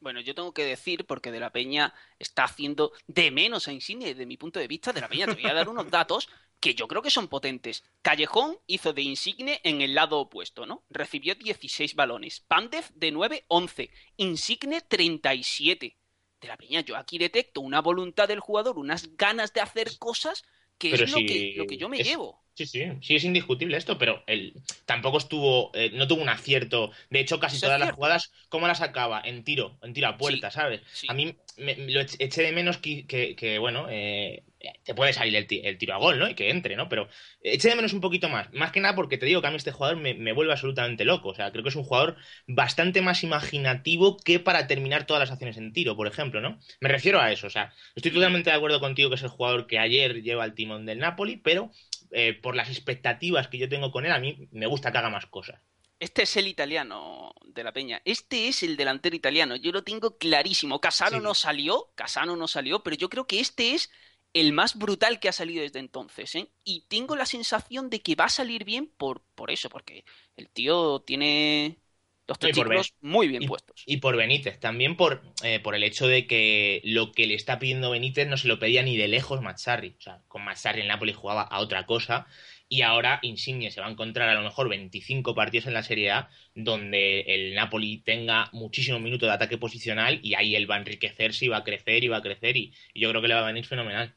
Bueno, yo tengo que decir, porque De la Peña está haciendo de menos a Insigne, desde mi punto de vista, De la Peña te voy a dar unos datos que yo creo que son potentes. Callejón hizo de Insigne en el lado opuesto, ¿no? Recibió 16 balones. Pandev de 9, 11. Insigne 37. De la Peña, yo aquí detecto una voluntad del jugador, unas ganas de hacer cosas que es lo, que, lo que yo me llevo. Sí, sí, sí es indiscutible esto, pero él tampoco estuvo, eh, no tuvo un acierto. De hecho, casi todas las jugadas, ¿cómo las acaba? En tiro, en tiro a puerta, ¿sabes? A mí me, lo eché de menos que, que, bueno, eh, te puede salir el, tiro a gol, ¿no? Y que entre, ¿no? Pero eché de menos un poquito más. Más que nada porque te digo que a mí este jugador me, me, vuelve absolutamente loco. O sea, creo que es un jugador bastante más imaginativo que para terminar todas las acciones en tiro, por ejemplo, ¿no? Me refiero a eso. O sea, estoy totalmente de acuerdo contigo que es el jugador que ayer lleva el timón del Napoli, pero eh, por las expectativas que yo tengo con él, a mí me gusta que haga más cosas. Este es el italiano de la Peña. Este es el delantero italiano. Yo lo tengo clarísimo. Casano no salió, Casano no salió, pero yo creo que este es el más brutal que ha salido desde entonces. ¿eh? Y tengo la sensación de que va a salir bien por, por eso, porque el tío tiene los tres muy bien puestos. Y por Benítez, también por, eh, por el hecho de que lo que le está pidiendo Benítez no se lo pedía ni de lejos Mazzarri. O sea, con Mazzarri el Napoli jugaba a otra cosa y ahora Insigne se va a encontrar a lo mejor 25 partidos en la Serie A donde el Napoli tenga muchísimos minutos de ataque posicional y ahí él va a enriquecerse y va a crecer y va a crecer y, y yo creo que le va a venir fenomenal.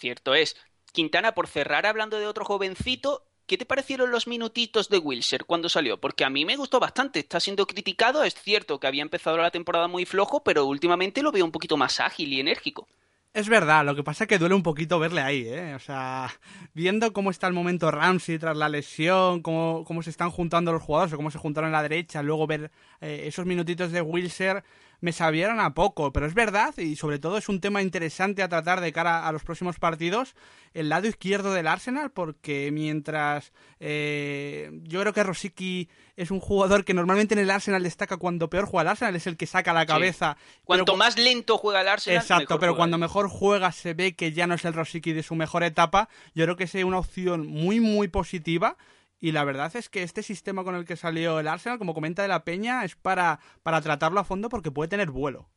Cierto es. Quintana, por cerrar hablando de otro jovencito, ¿Qué te parecieron los minutitos de Wilser cuando salió? Porque a mí me gustó bastante. Está siendo criticado. Es cierto que había empezado la temporada muy flojo, pero últimamente lo veo un poquito más ágil y enérgico. Es verdad, lo que pasa es que duele un poquito verle ahí, ¿eh? O sea, viendo cómo está el momento Ramsey tras la lesión, cómo, cómo se están juntando los jugadores, o cómo se juntaron en la derecha, luego ver eh, esos minutitos de Wilser, me sabieron a poco, pero es verdad, y sobre todo es un tema interesante a tratar de cara a los próximos partidos, el lado izquierdo del Arsenal, porque mientras eh, yo creo que Rosicky es un jugador que normalmente en el Arsenal destaca cuando peor juega el Arsenal, es el que saca la cabeza. Cuanto más lento juega el Arsenal, Exacto, pero cuando mejor juega se ve que ya no es el Rosicky de su mejor etapa. Yo creo que es una opción muy, muy positiva y la verdad es que este sistema con el que salió el Arsenal, como comenta de la Peña, es para, para tratarlo a fondo porque puede tener vuelo.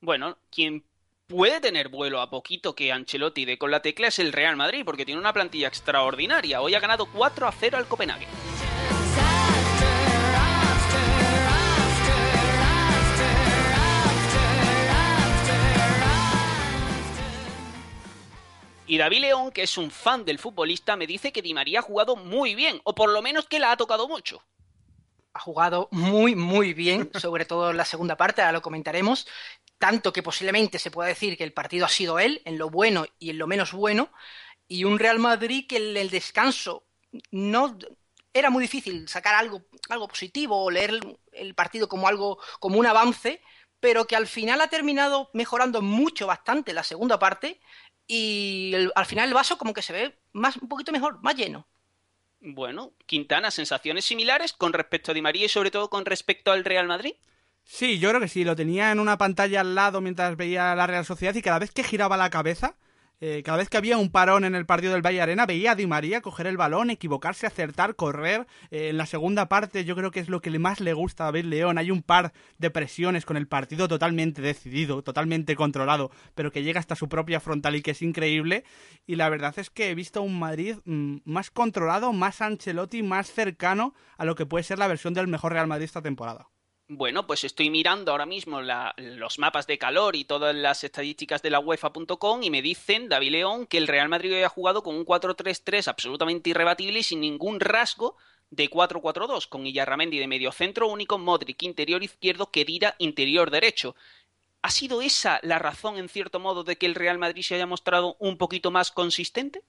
Bueno, quien puede tener vuelo a poquito que Ancelotti de con la tecla es el Real Madrid, porque tiene una plantilla extraordinaria. Hoy ha ganado 4 a 0 al Copenhague. Y David León, que es un fan del futbolista, me dice que Di María ha jugado muy bien, o por lo menos que la ha tocado mucho. Ha jugado muy, muy bien, [laughs] sobre todo en la segunda parte, ahora lo comentaremos, tanto que posiblemente se pueda decir que el partido ha sido él, en lo bueno y en lo menos bueno, y un Real Madrid que en el descanso no era muy difícil sacar algo, algo positivo o leer el partido como algo, como un avance, pero que al final ha terminado mejorando mucho, bastante la segunda parte y al final el vaso como que se ve más un poquito mejor, más lleno. Bueno, Quintana, sensaciones similares con respecto a Di María y sobre todo con respecto al Real Madrid. Sí, yo creo que sí, lo tenía en una pantalla al lado mientras veía la Real Sociedad y cada vez que giraba la cabeza eh, cada vez que había un parón en el partido del Valle Arena, veía a Di María coger el balón, equivocarse, acertar, correr. Eh, en la segunda parte, yo creo que es lo que más le gusta a David León. Hay un par de presiones con el partido totalmente decidido, totalmente controlado, pero que llega hasta su propia frontal y que es increíble. Y la verdad es que he visto un Madrid mm, más controlado, más Ancelotti, más cercano a lo que puede ser la versión del mejor Real Madrid esta temporada. Bueno, pues estoy mirando ahora mismo los mapas de calor y todas las estadísticas de la UEFA.com y me dicen, David León, que el Real Madrid hoy ha jugado con un 4-3-3 absolutamente irrebatible y sin ningún rasgo de 4-4-2, con Illarramendi de medio centro único, Modric interior izquierdo, Kedira interior derecho. ¿Ha sido esa la razón, en cierto modo, de que el Real Madrid se haya mostrado un poquito más consistente?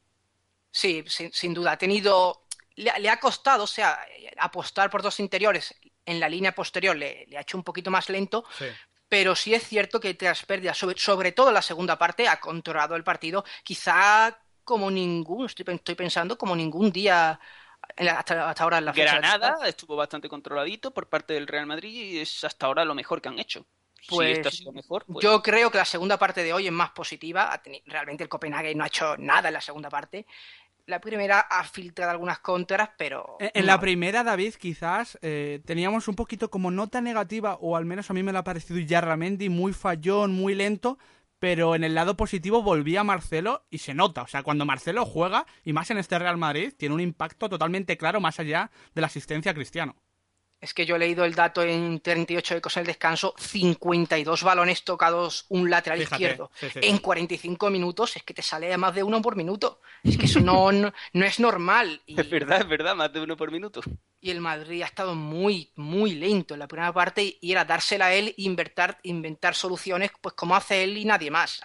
Sí, sin, duda. Ha tenido. Le, ha costado, o sea, apostar por dos interiores en la línea posterior le, ha hecho un poquito más lento, pero sí es cierto que tras pérdidas, sobre, sobre todo en la segunda parte, ha controlado el partido, quizá como ningún, estoy, estoy pensando, como ningún día hasta, ahora en la fecha Granada estuvo bastante controladito por parte del Real Madrid y es hasta ahora lo mejor que han hecho. Pues, mejor, pues yo creo que la segunda parte de hoy es más positiva. Realmente el Copenhague no ha hecho nada en la segunda parte la primera ha filtrado algunas contras, pero... En, la primera, David, quizás eh, teníamos un poquito como nota negativa, o al menos a mí me lo ha parecido Yarramendi, muy fallón, muy lento, pero en el lado positivo volvía Marcelo y se nota. O sea, cuando Marcelo juega, y más en este Real Madrid, tiene un impacto totalmente claro más allá de la asistencia a Cristiano. Es que yo he leído el dato en 38 ecos en el descanso, 52 balones tocados un lateral izquierdo. En 45 minutos es que te sale más de uno por minuto. Es que eso no, no, es normal. Es verdad, es verdad, más de uno por minuto. Y el Madrid ha estado muy, muy lento en la primera parte y era dársela a él e inventar, inventar soluciones pues como hace él y nadie más.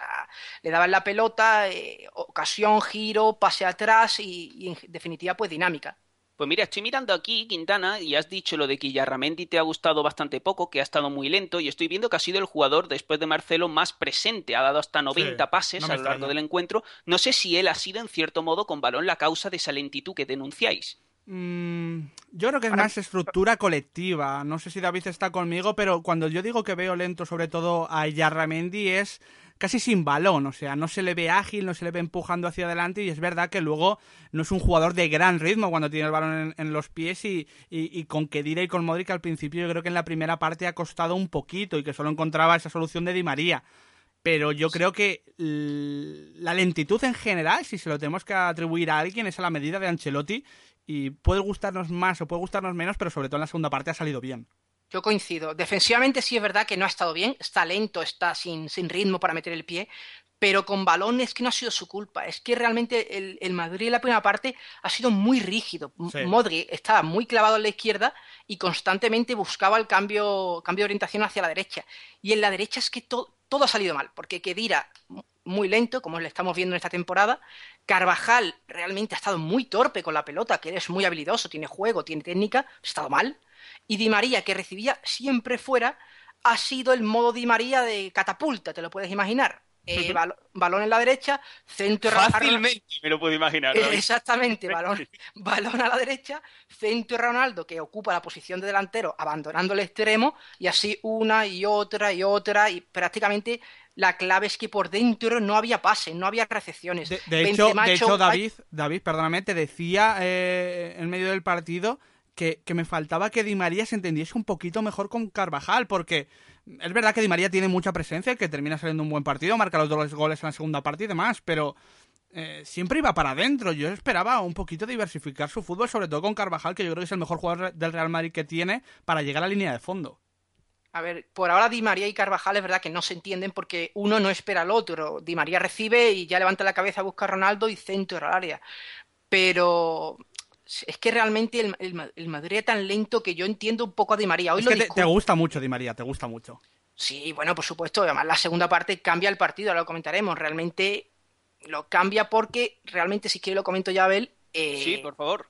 le daban la pelota, eh, ocasión, giro, pase atrás y en definitiva pues dinámica. Pues mira, estoy mirando aquí, Quintana, y has dicho lo de que Yarramendi te ha gustado bastante poco, que ha estado muy lento, y estoy viendo que ha sido el jugador, después de Marcelo, más presente. Ha dado hasta 90 pases a lo largo del encuentro. No sé si él ha sido, en cierto modo, con balón la causa de esa lentitud que denunciáis. Mm, yo creo que es más estructura colectiva. No sé si David está conmigo, pero cuando yo digo que veo lento, sobre todo a Yarramendi, es casi sin balón, o sea, no se le ve ágil, no se le ve empujando hacia adelante y es verdad que luego no es un jugador de gran ritmo cuando tiene el balón en, los pies y, y, con Kedira y con Modric al principio yo creo que en la primera parte ha costado un poquito y que solo encontraba esa solución de Di María. Pero yo creo que la lentitud en general, si se lo tenemos que atribuir a alguien, es a la medida de Ancelotti y puede gustarnos más o puede gustarnos menos, pero sobre todo en la segunda parte ha salido bien. Yo coincido. Defensivamente sí es verdad que no ha estado bien, está lento, está sin, sin ritmo para meter el pie, pero con balón es que no ha sido su culpa. Es que realmente el, el Madrid en la primera parte ha sido muy rígido. Modri estaba muy clavado en la izquierda y constantemente buscaba el cambio, cambio de orientación hacia la derecha. Y en la derecha es que todo ha salido mal, porque Kedira muy lento, como le estamos viendo en esta temporada. Carvajal realmente ha estado muy torpe con la pelota, que es muy habilidoso, tiene juego, tiene técnica, ha estado mal y Di María, que recibía siempre fuera, ha sido el modo Di María de catapulta, te lo puedes imaginar. Eh, balón en la derecha, centro Fácilmente me lo puedo imaginar. exactamente, [laughs] balón, balón a la derecha, centro Ronaldo que ocupa la posición de delantero, abandonando el extremo, y así una y otra y otra, y prácticamente la clave es que por dentro no había pase, no había recepciones. De, hecho, de hecho, David, David, perdóname, te decía eh, en medio del partido que, me faltaba que Di María se entendiese un poquito mejor con Carvajal, porque es verdad que Di María tiene mucha presencia, que termina saliendo un buen partido, marca los dos goles en la segunda parte y demás, pero eh, siempre iba para adentro. Yo esperaba un poquito diversificar su fútbol, sobre todo con Carvajal, que yo creo que es el mejor jugador del Real Madrid que tiene para llegar a la línea de fondo. A ver, por ahora Di María y Carvajal es verdad que no se entienden porque uno no espera al otro. Di María recibe y ya levanta la cabeza, busca a Ronaldo y centro al área. Pero es que realmente el, Madrid es tan lento que yo entiendo un poco a Di María. Hoy es que te, gusta mucho Di María, te gusta mucho. Sí, bueno, por supuesto. Además, la segunda parte cambia el partido, ahora lo comentaremos. Realmente lo cambia porque, realmente, si quiere lo comento ya, Abel. Eh, sí, por favor.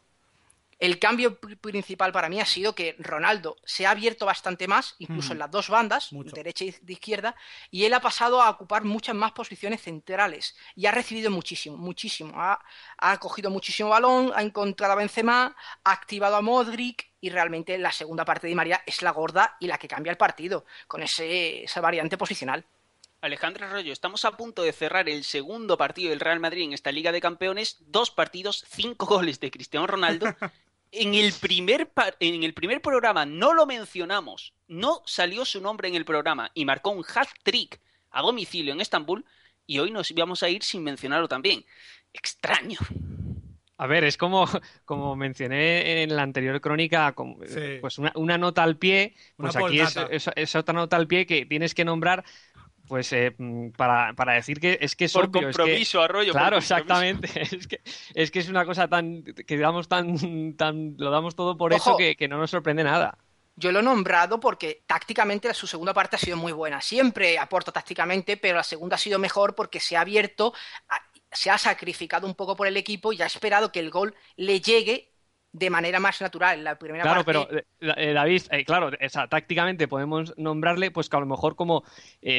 El cambio principal para mí ha sido que Ronaldo se ha abierto bastante más, incluso en las dos bandas, derecha y de izquierda, y él ha pasado a ocupar muchas más posiciones centrales y ha recibido muchísimo, muchísimo. Ha, cogido muchísimo balón, ha encontrado a Benzema, ha activado a Modric y realmente la segunda parte de María es la gorda y la que cambia el partido con ese, esa variante posicional. Alejandro Arroyo, estamos a punto de cerrar el segundo partido del Real Madrid en esta Liga de Campeones. Dos partidos, cinco goles de Cristiano Ronaldo [laughs] en el primer en el primer programa no lo mencionamos, no salió su nombre en el programa y marcó un hat trick a domicilio en Estambul y hoy nos íbamos a ir sin mencionarlo también. Extraño. A ver, es como, [laughs] como mencioné en la anterior crónica, pues una, nota al pie, pues aquí es, otra nota al pie que tienes que nombrar pues eh, mm, para, para, decir que es que es por compromiso, Arroyo. Claro, exactamente. [laughs] Es que, es que es una cosa tan que damos tan, tan lo damos todo por eso que, que no nos sorprende nada. Yo lo he nombrado porque tácticamente su segunda parte ha sido muy buena. Siempre aporta tácticamente, pero la segunda ha sido mejor porque se ha abierto, se ha sacrificado un poco por el equipo y ha esperado que el gol le llegue de manera más natural. La primera claro, pero eh, eh, David, eh, claro, tácticamente podemos nombrarle, pues que a lo mejor como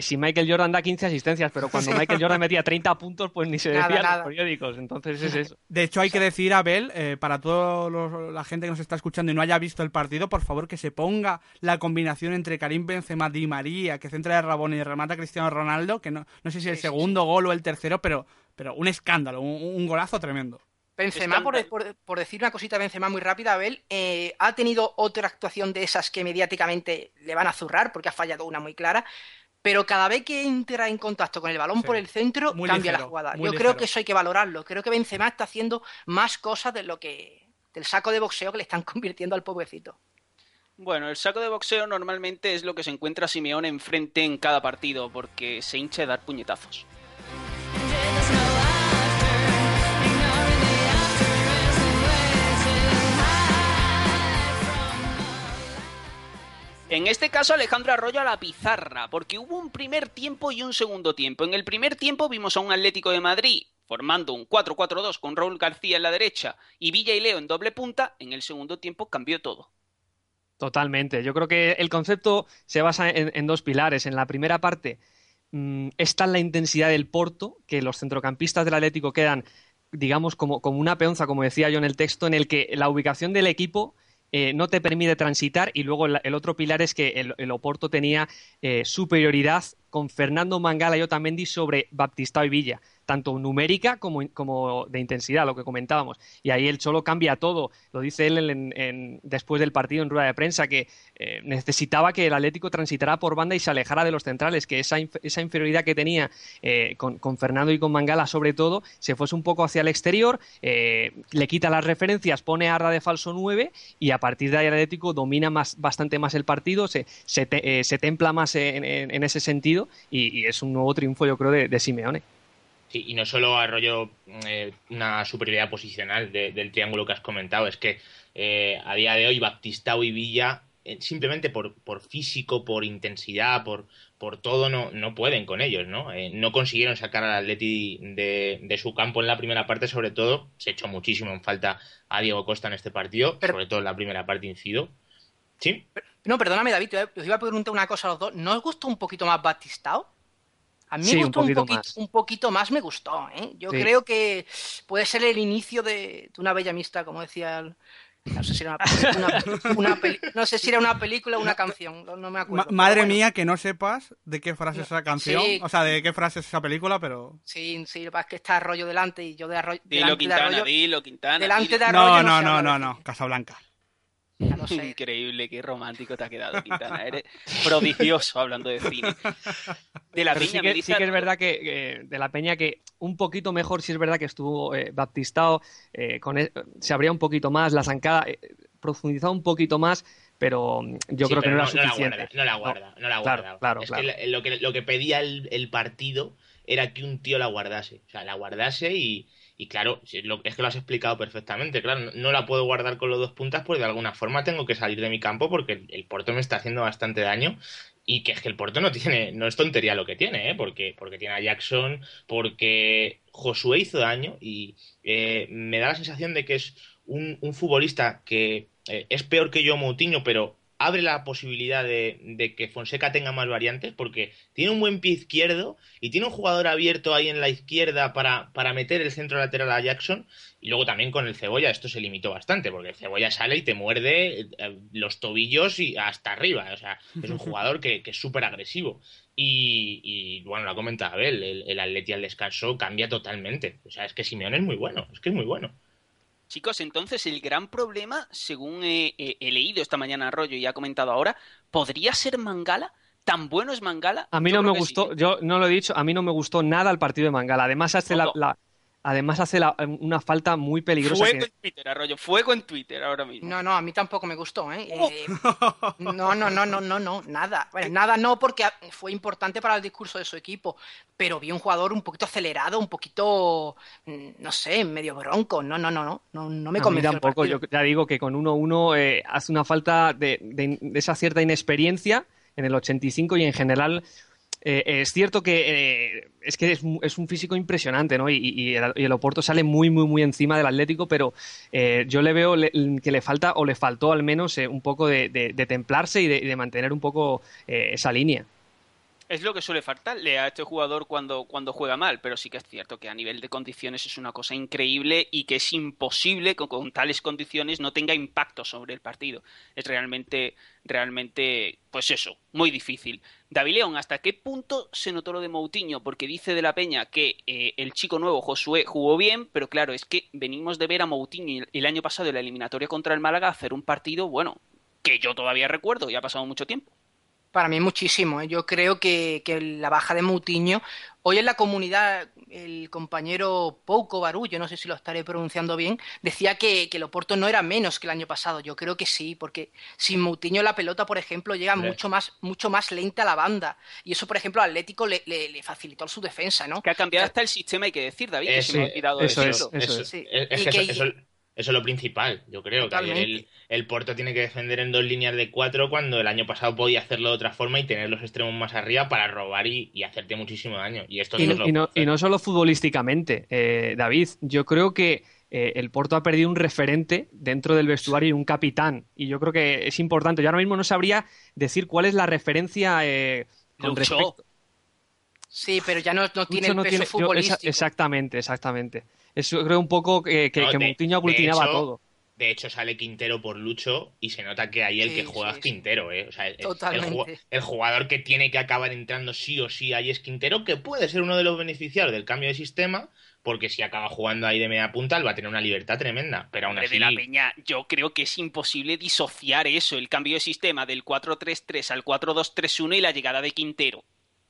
si Michael Jordan da 15 asistencias, pero cuando [laughs] Michael Jordan metía 30 puntos, pues ni se decía en los periódicos. Entonces es eso. De hecho, hay que decir, Abel, para toda la gente que nos está escuchando y no haya visto el partido, por favor que se ponga la combinación entre Karim Benzema y María, que centra de Rabón y remata Cristiano Ronaldo, que no, no sé si el segundo gol o el tercero, pero, pero un escándalo, un golazo tremendo. Benzema, por, decir una cosita Benzema muy rápida, Abel, eh, ha tenido otra actuación de esas que mediáticamente le van a zurrar, porque ha fallado una muy clara, pero cada vez que entra en contacto con el balón por el centro, cambia la jugada. Yo creo que eso hay que valorarlo. Creo que Benzema está haciendo más cosas de lo que del saco de boxeo que le están [laughs] convirtiendo al pobrecito. Bueno, el saco de boxeo normalmente es lo que se encuentra Simeone enfrente en cada partido, porque se hincha de dar puñetazos. En este caso Alejandro Arroyo a la pizarra, porque hubo un primer tiempo y un segundo tiempo. En el primer tiempo vimos a un Atlético de Madrid formando un 4-4-2 con Raúl García en la derecha y Villa y Leo en doble punta. En el segundo tiempo cambió todo. Totalmente. Yo creo que el concepto se basa en, dos pilares. En la primera parte mmm, está la intensidad del Porto, que los centrocampistas del Atlético quedan, digamos, como una peonza, como decía yo en el texto, en el que la ubicación del equipo eh, no te permite transitar y luego el, otro pilar es que el, Oporto tenía eh, superioridad con Fernando Mangala y Otamendi sobre Baptistao y Villa tanto numérica como, como, de intensidad, lo que comentábamos. Y ahí el Cholo cambia todo. Lo dice él en, después del partido en rueda de prensa, que eh, necesitaba que el Atlético transitara por banda y se alejara de los centrales, que esa, esa inferioridad que tenía eh, con, Fernando y con Mangala, sobre todo, se fuese un poco hacia el exterior, eh, le quita las referencias, pone a Arda de falso 9 y a partir de ahí el Atlético domina más, bastante más el partido, se, se, templa más en, ese sentido y, es un nuevo triunfo, yo creo, de Simeone. Sí, y no solo arroyo eh, una superioridad posicional del triángulo que has comentado, es que eh, a día de hoy Baptistao y Villa, eh, simplemente por, por, físico, por intensidad, por, por todo, no, no pueden con ellos, ¿no? no consiguieron sacar al Atleti de, de, su campo en la primera parte, sobre todo, se echó muchísimo en falta a Diego Costa en este partido, sobre todo en la primera parte incido. ¿Sí? No, perdóname, David, os iba a preguntar una cosa a los dos. ¿No os gustó un poquito más Baptistao? A mí me gustó un poquito, más. un poquito más, me gustó. ¿eh? Yo creo que puede ser el inicio de, una bella amistad, como decía el, no sé si era una, no sé si era una película o una canción, no, me acuerdo. madre mía, que no sepas de qué frase es esa canción, o sea, de qué frase es esa película, pero... Sí, sí, lo que pasa es que está Arroyo delante y yo de Arroyo... Dilo Quintana, dilo Quintana. Delante de Arroyo no, no, no, no, no, Casablanca. [laughs] Increíble, qué romántico te ha quedado, Quintana. Eres prodigioso hablando de cine. De la Peña, sí que, sí que es verdad que, de la Peña que un poquito mejor, si es verdad que estuvo eh, baptistado, eh, con e, se abría un poquito más, la zancada, eh, profundizado un poquito más, pero yo creo que no, era suficiente. No la guarda, no la guarda. Claro, es Que lo, que lo que pedía el, el partido era que un tío la guardase. O sea, la guardase y, y claro, es que lo has explicado perfectamente, claro, no la puedo guardar con los dos puntas, pues de alguna forma tengo que salir de mi campo porque el Porto me está haciendo bastante daño y que es que el Porto no tiene, no es tontería lo que tiene, ¿eh? porque, porque tiene a Jackson, porque Josué hizo daño y eh, me da la sensación de que es un, un futbolista que eh, es peor que yo Moutinho, pero abre la posibilidad de, que Fonseca tenga más variantes porque tiene un buen pie izquierdo y tiene un jugador abierto ahí en la izquierda para, para meter el centro lateral a Jackson y luego también con el Cebolla esto se limitó bastante porque el Cebolla sale y te muerde eh, los tobillos y hasta arriba, o sea, es un [laughs] jugador que, es súper agresivo y, bueno, lo ha comentado Abel, el, el Atleti al descanso cambia totalmente, o sea, es que Simeone es muy bueno, es que es muy bueno. Chicos, entonces el gran problema, según he, leído esta mañana Arroyo y ha comentado ahora, ¿podría ser Mangala? ¿Tan bueno es Mangala? A mí no me gustó, yo no lo he dicho, a mí no me gustó nada el partido de Mangala. Además, hace la, además hace una falta muy peligrosa. Fuego en Twitter, Arroyo, fuego en Twitter ahora mismo. No, no, a mí tampoco me gustó, ¿eh? eh no, no, no, no, no, no, nada. Bueno, nada no, porque fue importante para el discurso de su equipo, pero vi un jugador un poquito acelerado, un poquito, mm, no sé, medio bronco. No, no, no, no, no, no me convenció. A mí tampoco, yo ya digo que con 1-1 eh, hace una falta de, de esa cierta inexperiencia en el 85 y en general eh, es cierto que eh, es que es, un físico impresionante, ¿no? Y, el, Oporto sale muy, muy, muy encima del Atlético, pero eh, yo le veo que le falta, o le faltó al menos, un poco de, templarse y de, mantener un poco esa línea. Es lo que suele faltarle a este jugador cuando, cuando juega mal, pero sí que es cierto que a nivel de condiciones es una cosa increíble y que es imposible que con tales condiciones no tenga impacto sobre el partido. Es realmente, realmente, pues eso, muy difícil. David León, ¿hasta qué punto se notó lo de Moutinho? Porque dice de la Peña que eh, el chico nuevo, Josué, jugó bien, pero claro, es que venimos de ver a Moutinho el año pasado en la eliminatoria contra el Málaga hacer un partido, bueno, que yo todavía recuerdo, ya ha pasado mucho tiempo. Para mí muchísimo. ¿eh? Yo creo que, la baja de Moutinho, hoy en la comunidad el compañero Pouco Barullo, no sé si lo estaré pronunciando bien, decía que, que el Oporto no era menos que el año pasado. Yo creo que sí, porque sin Moutinho la pelota, por ejemplo, llega mucho más, mucho más lenta a la banda. Y eso, por ejemplo, al Atlético le, le, facilitó su defensa, ¿no? Que ha cambiado hasta el sistema, hay que decir, David, que se me ha olvidado eso. eso, eso es lo principal, yo creo. Que el, Porto tiene que defender en dos líneas de cuatro cuando el año pasado podía hacerlo de otra forma y tener los extremos más arriba para robar y, hacerte muchísimo daño. Y, esto y, no, y no, solo futbolísticamente, eh, David. Yo creo que eh, el Porto ha perdido un referente dentro del vestuario y un capitán. Y yo creo que es importante. Yo ahora mismo no sabría decir cuál es la referencia eh, con respecto. Sí, pero ya no, tiene el peso futbolístico. exactamente, exactamente. Eso creo un poco que, que, aglutinaba todo. De hecho, sale Quintero por Lucho y se nota que ahí el que juega es Quintero, ¿eh? O sea, el, jugador que tiene que acabar entrando sí o sí ahí es Quintero, que puede ser uno de los beneficiarios del cambio de sistema, porque si acaba jugando ahí de media punta, él va a tener una libertad tremenda. Pero aún así. De la Peña, yo creo que es imposible disociar eso, el cambio de sistema del 4-3-3 al 4-2-3-1 y la llegada de Quintero.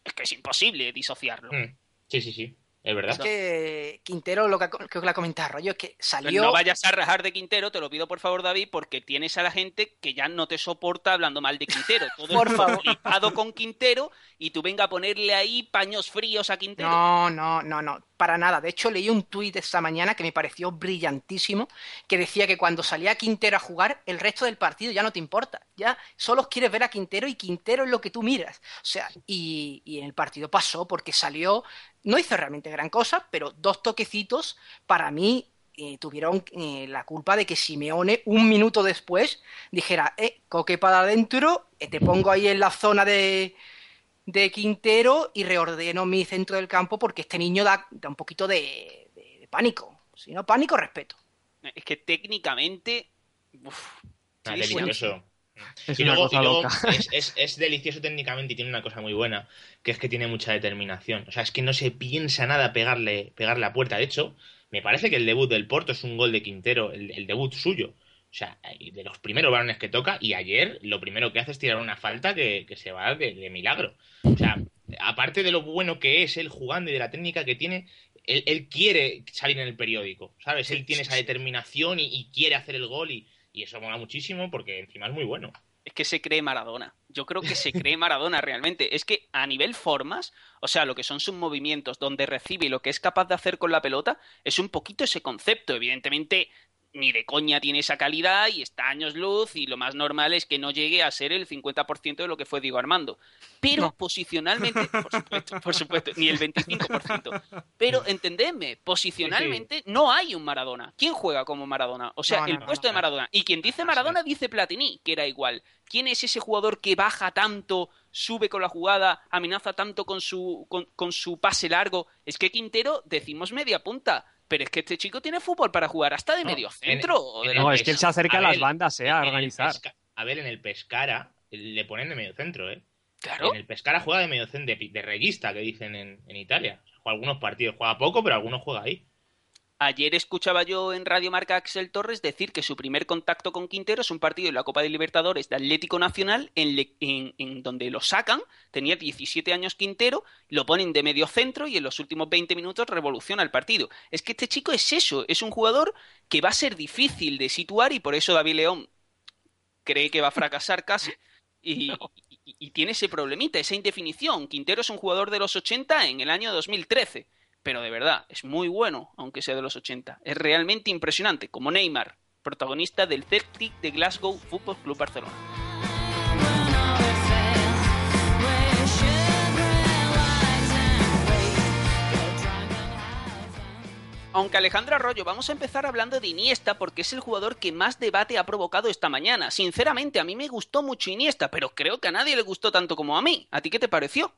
Es que es imposible disociarlo. Mm. Sí, sí, sí. Es verdad. Es que Quintero, lo que la comentaba Rollo, es que salió. no vayas a rajar de Quintero, te lo pido por favor, David, porque tienes a la gente que ya no te soporta hablando mal de Quintero. [laughs] Todo por favor. flipado con Quintero y tú venga a ponerle ahí paños fríos a Quintero. No, no, no, no, para nada. De hecho, leí un tuit esta mañana que me pareció brillantísimo, que decía que cuando salía Quintero a jugar, el resto del partido ya no te importa. Ya solo quieres ver a Quintero y Quintero es lo que tú miras. O sea, y, y en el partido pasó porque salió no hizo realmente gran cosa, pero dos toquecitos para mí eh, tuvieron eh, la culpa de que Simeone un minuto después dijera, eh, coque para adentro, eh, te pongo ahí en la zona de, de Quintero y reordeno mi centro del campo porque este niño da, un poquito de, pánico. Si no pánico, respeto. Es que técnicamente... Uf, delicioso. Es y luego, [laughs] es, delicioso técnicamente y tiene una cosa muy buena, que es que tiene mucha determinación. O sea, es que no se piensa nada pegarle, pegarle a puerta. De hecho, me parece que el debut del Porto es un gol de Quintero, el, debut suyo. O sea, de los primeros balones que toca, y ayer lo primero que hace es tirar una falta que, se va de, milagro. O sea, aparte de lo bueno que es él jugando y de la técnica que tiene, él, quiere salir en el periódico, ¿sabes? Él tiene esa determinación y, quiere hacer el gol y, y eso mola muchísimo porque encima es muy bueno. Es que se cree Maradona. Yo creo que se cree Maradona realmente. Es que a nivel formas, o sea, lo que son sus movimientos, donde recibe y lo que es capaz de hacer con la pelota, es un poquito ese concepto. Evidentemente, ni de coña tiene esa calidad y está años luz y lo más normal es que no llegue a ser el 50% de lo que fue Diego Armando. Pero posicionalmente, [laughs] por supuesto, por supuesto, ni el 25%. Pero entendedme, posicionalmente no hay un Maradona. ¿Quién juega como Maradona? O sea, el puesto de Maradona. Y quien dice Maradona dice Platini, que era igual. ¿Quién es ese jugador que baja tanto, sube con la jugada, amenaza tanto con su, con su pase largo? Es que Quintero decimos media punta pero es que este chico tiene fútbol para jugar hasta de medio centro. no, es que él se acerca a, las bandas, ¿eh? A organizar. a ver, en el Pescara le ponen de medio centro, ¿eh? Claro. En el Pescara juega de medio centro, de, de reguista, que dicen en, Italia. juega algunos partidos, juega poco, pero algunos juega ahí. Ayer escuchaba yo en Radio Marca Axel Torres decir que su primer contacto con Quintero es un partido en la Copa de Libertadores de Atlético Nacional en, donde lo sacan, tenía 17 años Quintero, lo ponen de medio centro y en los últimos 20 minutos revoluciona el partido. Es que este chico es eso, es un jugador que va a ser difícil de situar y por eso David León cree que va a fracasar casi. Y, [laughs] y tiene ese problemita, esa indefinición. Quintero es un jugador de los 80 en el año 2013 pero de verdad, es muy bueno, aunque sea de los 80. Es realmente impresionante, como Neymar, protagonista del Celtic de Glasgow Football Club Barcelona. Aunque Alejandro Arroyo, vamos a empezar hablando de Iniesta porque es el jugador que más debate ha provocado esta mañana. Sinceramente, a mí me gustó mucho Iniesta, pero creo que a nadie le gustó tanto como a mí. ¿A ti qué te pareció?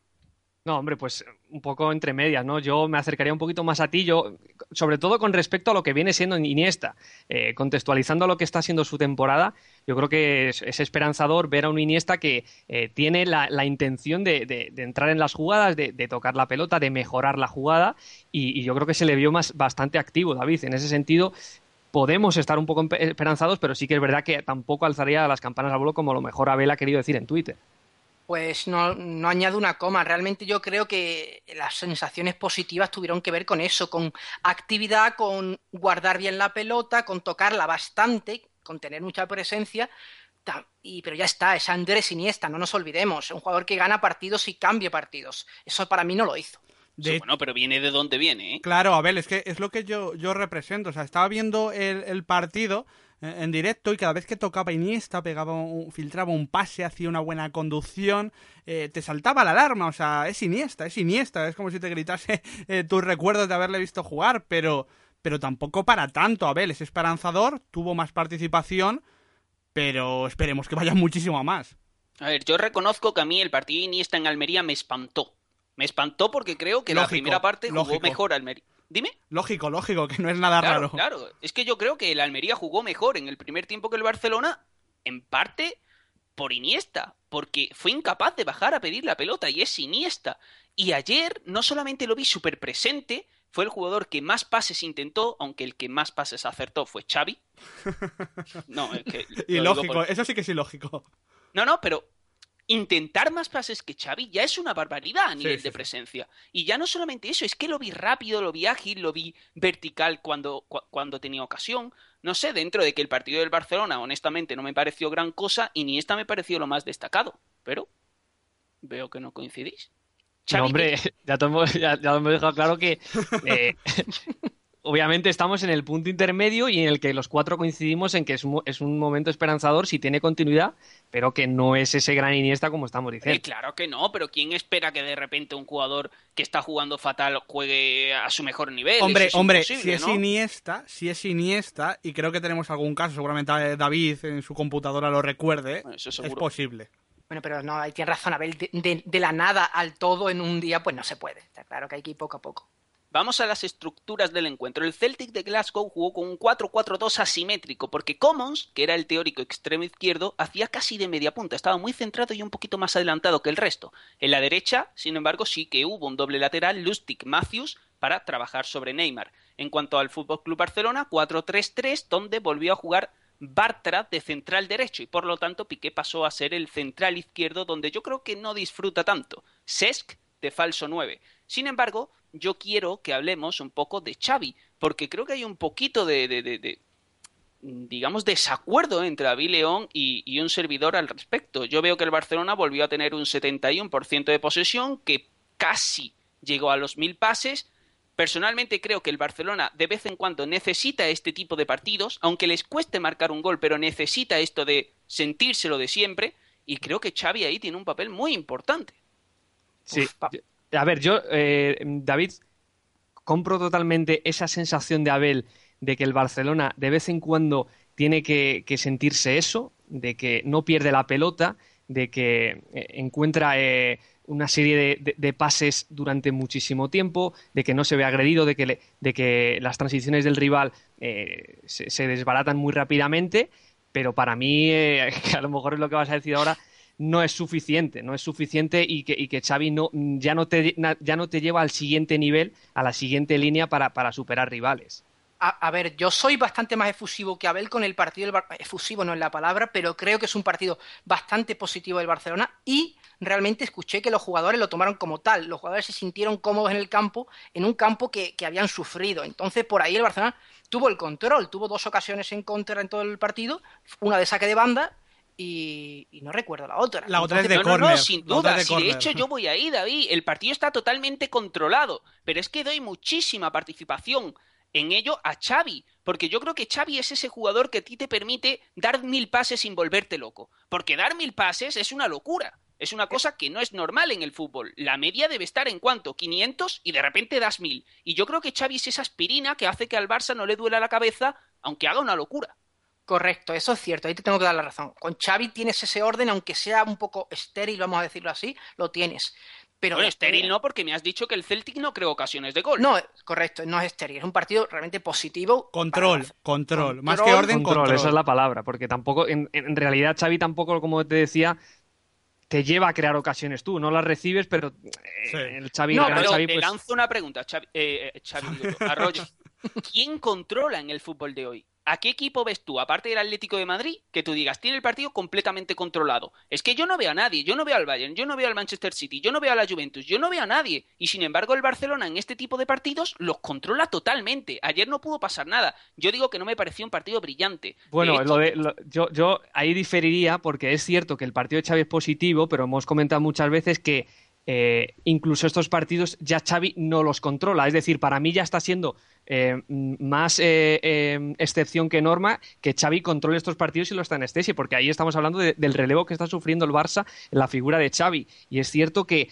No, hombre, pues un poco entre medias, ¿no? Yo me acercaría un poquito más a ti, yo, sobre todo con respecto a lo que viene siendo Iniesta, eh, contextualizando lo que está siendo su temporada, yo creo que es, esperanzador ver a un Iniesta que eh, tiene la, intención de, entrar en las jugadas, de, tocar la pelota, de mejorar la jugada, y, yo creo que se le vio más, bastante activo, David. En ese sentido, podemos estar un poco esperanzados, pero sí que es verdad que tampoco alzaría las campanas al vuelo como lo mejor Abel ha querido decir en Twitter. Pues no, no añado una coma. Realmente yo creo que las sensaciones positivas tuvieron que ver con eso, con actividad, con guardar bien la pelota, con tocarla bastante, con tener mucha presencia. Y, pero ya está, es Andrés Iniesta, no nos olvidemos. Un jugador que gana partidos y cambia partidos. Eso para mí no lo hizo. bueno, pero viene de dónde viene, ¿eh? Claro, Abel, es que es lo que yo, yo represento. O sea, estaba viendo el, el partido en directo y cada vez que tocaba Iniesta, pegaba filtraba un pase, hacía una buena conducción, eh, te saltaba la alarma, o sea, es Iniesta, es Iniesta, es como si te gritase [laughs] eh, tus recuerdos de haberle visto jugar, pero, pero tampoco para tanto, Abel, es esperanzador, tuvo más participación, pero esperemos que vaya [laughs] muchísimo a más. A ver, yo reconozco que a mí el partido Iniesta en Almería me espantó. Me espantó porque creo que la primera parte jugó mejor Almería. Dime. Lógico, lógico, que no es nada raro. Claro, es que yo creo que el Almería jugó mejor en el primer tiempo que el Barcelona, en parte por Iniesta, porque fue incapaz de bajar a pedir la pelota y es Iniesta. Y ayer no solamente lo vi súper presente, fue el jugador que más pases intentó, aunque el que más pases acertó fue Xavi. [laughs] No, es que... ilógico, eso sí que es ilógico. No, no, pero intentar más pases que Xavi ya es una barbaridad a nivel de presencia. Y ya no solamente eso, es que lo vi rápido, lo vi ágil, lo vi vertical cuando, cuando tenía ocasión. No sé, dentro de que el partido del Barcelona, honestamente, no me pareció gran cosa y ni esta me pareció lo más destacado. Pero veo que no coincidís. no, hombre, ya, te hemos, ya, dejado claro que [laughs] eh, [laughs] obviamente estamos en el punto intermedio y en el que los cuatro coincidimos en que es un, es un momento esperanzador si tiene continuidad, pero que no es ese gran Iniesta como estamos diciendo. claro que no, pero ¿quién espera que de repente un jugador que está jugando fatal juegue a su mejor nivel? Hombre, hombre, si es Iniesta, si es Iniesta, y creo que tenemos algún caso, seguramente David en su computadora lo recuerde, es posible. Bueno, pero no, hay tiene razón, Abel, de, de la nada al todo en un día, pues no se puede. Está claro que hay que ir poco a poco. Vamos a las estructuras del encuentro. El Celtic de Glasgow jugó con un 4-4-2 asimétrico, porque Commons, que era el teórico extremo izquierdo, hacía casi de media punta, estaba muy centrado y un poquito más adelantado que el resto. En la derecha, sin embargo, sí que hubo un doble lateral, Lustig Matthews, para trabajar sobre Neymar. En cuanto al Fútbol Club Barcelona, 4-3-3, donde volvió a jugar Bartra de central derecho y por lo tanto Piqué pasó a ser el central izquierdo donde yo creo que no disfruta tanto. Sesk de falso 9. Sin embargo, yo quiero que hablemos un poco de Xavi, porque creo que hay un poquito de, de, de, digamos, desacuerdo entre David León y, y, un servidor al respecto. Yo veo que el Barcelona volvió a tener un 71% de posesión, que casi llegó a los mil pases. Personalmente creo que el Barcelona de vez en cuando necesita este tipo de partidos, aunque les cueste marcar un gol, pero necesita esto de sentírselo de siempre, y creo que Xavi ahí tiene un papel muy importante. Sí, a ver, yo, eh, David, compro totalmente esa sensación de Abel de que el Barcelona de vez en cuando tiene que, sentirse eso, de que no pierde la pelota, de que eh, encuentra eh, una serie de, pases durante muchísimo tiempo, de que no se ve agredido, de que, de que las transiciones del rival se, se, desbaratan muy rápidamente, pero para mí, [laughs] que a lo mejor es lo que vas a decir ahora, no es suficiente, no es suficiente y que, y que Xavi no, ya, no te, ya no te lleva al siguiente nivel, a la siguiente línea para, para superar rivales. A, ver, yo soy bastante más efusivo que Abel con el partido. Del efusivo no es la palabra, pero creo que es un partido bastante positivo del Barcelona y realmente escuché que los jugadores lo tomaron como tal. Los jugadores se sintieron cómodos en el campo, en un campo que, que habían sufrido. Entonces, por ahí el Barcelona tuvo el control, tuvo dos ocasiones en contra en todo el partido, una de saque de banda y, no recuerdo la otra. La otra es de no, no, sin duda. De, de hecho, yo voy ahí, David. El partido está totalmente controlado. Pero es que doy muchísima participación en ello a Xavi. Porque yo creo que Xavi es ese jugador que a ti te permite dar mil pases sin volverte loco. Porque dar mil pases es una locura. Es una cosa que no es normal en el fútbol. La media debe estar en cuánto? 500 y de repente das mil. Y yo creo que Xavi es esa aspirina que hace que al Barça no le duela la cabeza, aunque haga una locura. Correcto, eso es cierto, ahí te tengo que dar la razón. Con Xavi tienes ese orden, aunque sea un poco estéril, vamos a decirlo así, lo tienes. Pero bueno, estéril no, porque me has dicho que el Celtic no creó ocasiones de gol. No, correcto, no es estéril, es un partido realmente positivo. Control, control, más que orden, control, Esa es la palabra, porque tampoco, en, realidad Xavi tampoco, como te decía, te lleva a crear ocasiones tú, no las recibes, pero eh, el Xavi... No, pero te pues lanzo una pregunta, Xavi, eh, eh Xavi [laughs] Arroyo. ¿Quién controla en el fútbol de hoy? ¿A qué equipo ves tú, aparte del Atlético de Madrid, que tú digas, tiene el partido completamente controlado? Es que yo no veo a nadie, yo no veo al Bayern, yo no veo al Manchester City, yo no veo a la Juventus, yo no veo a nadie. Y sin embargo el Barcelona en este tipo de partidos los controla totalmente. Ayer no pudo pasar nada. Yo digo que no me pareció un partido brillante. Bueno, yo, yo ahí diferiría porque es cierto que el partido de Xavi es positivo, pero hemos comentado muchas veces que eh, incluso estos partidos ya Xavi no los controla. Es decir, para mí ya está siendo eh, más eh, excepción que norma que Xavi controle estos partidos y los anestesia, porque ahí estamos hablando del relevo que está sufriendo el Barça en la figura de Xavi. Y es cierto que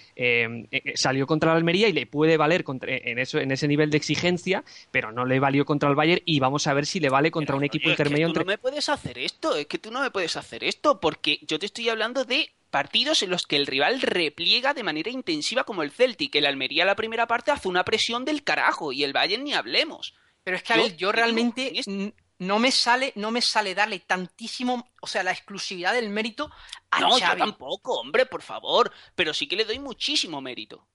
salió contra el Almería y le puede valer en, eso, en ese nivel de exigencia, pero no le valió contra el Bayern y vamos a ver si le vale contra un equipo intermedio. Es que tú no me puedes hacer esto, es que tú no me puedes hacer esto, porque yo te estoy hablando de partidos en los que el rival repliega de manera intensiva como el Celtic. El Almería la primera parte hace una presión del carajo y el Bayern ni hablemos. Pero es que yo, realmente no me sale no me sale darle tantísimo, o sea, la exclusividad del mérito a No, yo tampoco, hombre, por favor, pero sí que le doy muchísimo mérito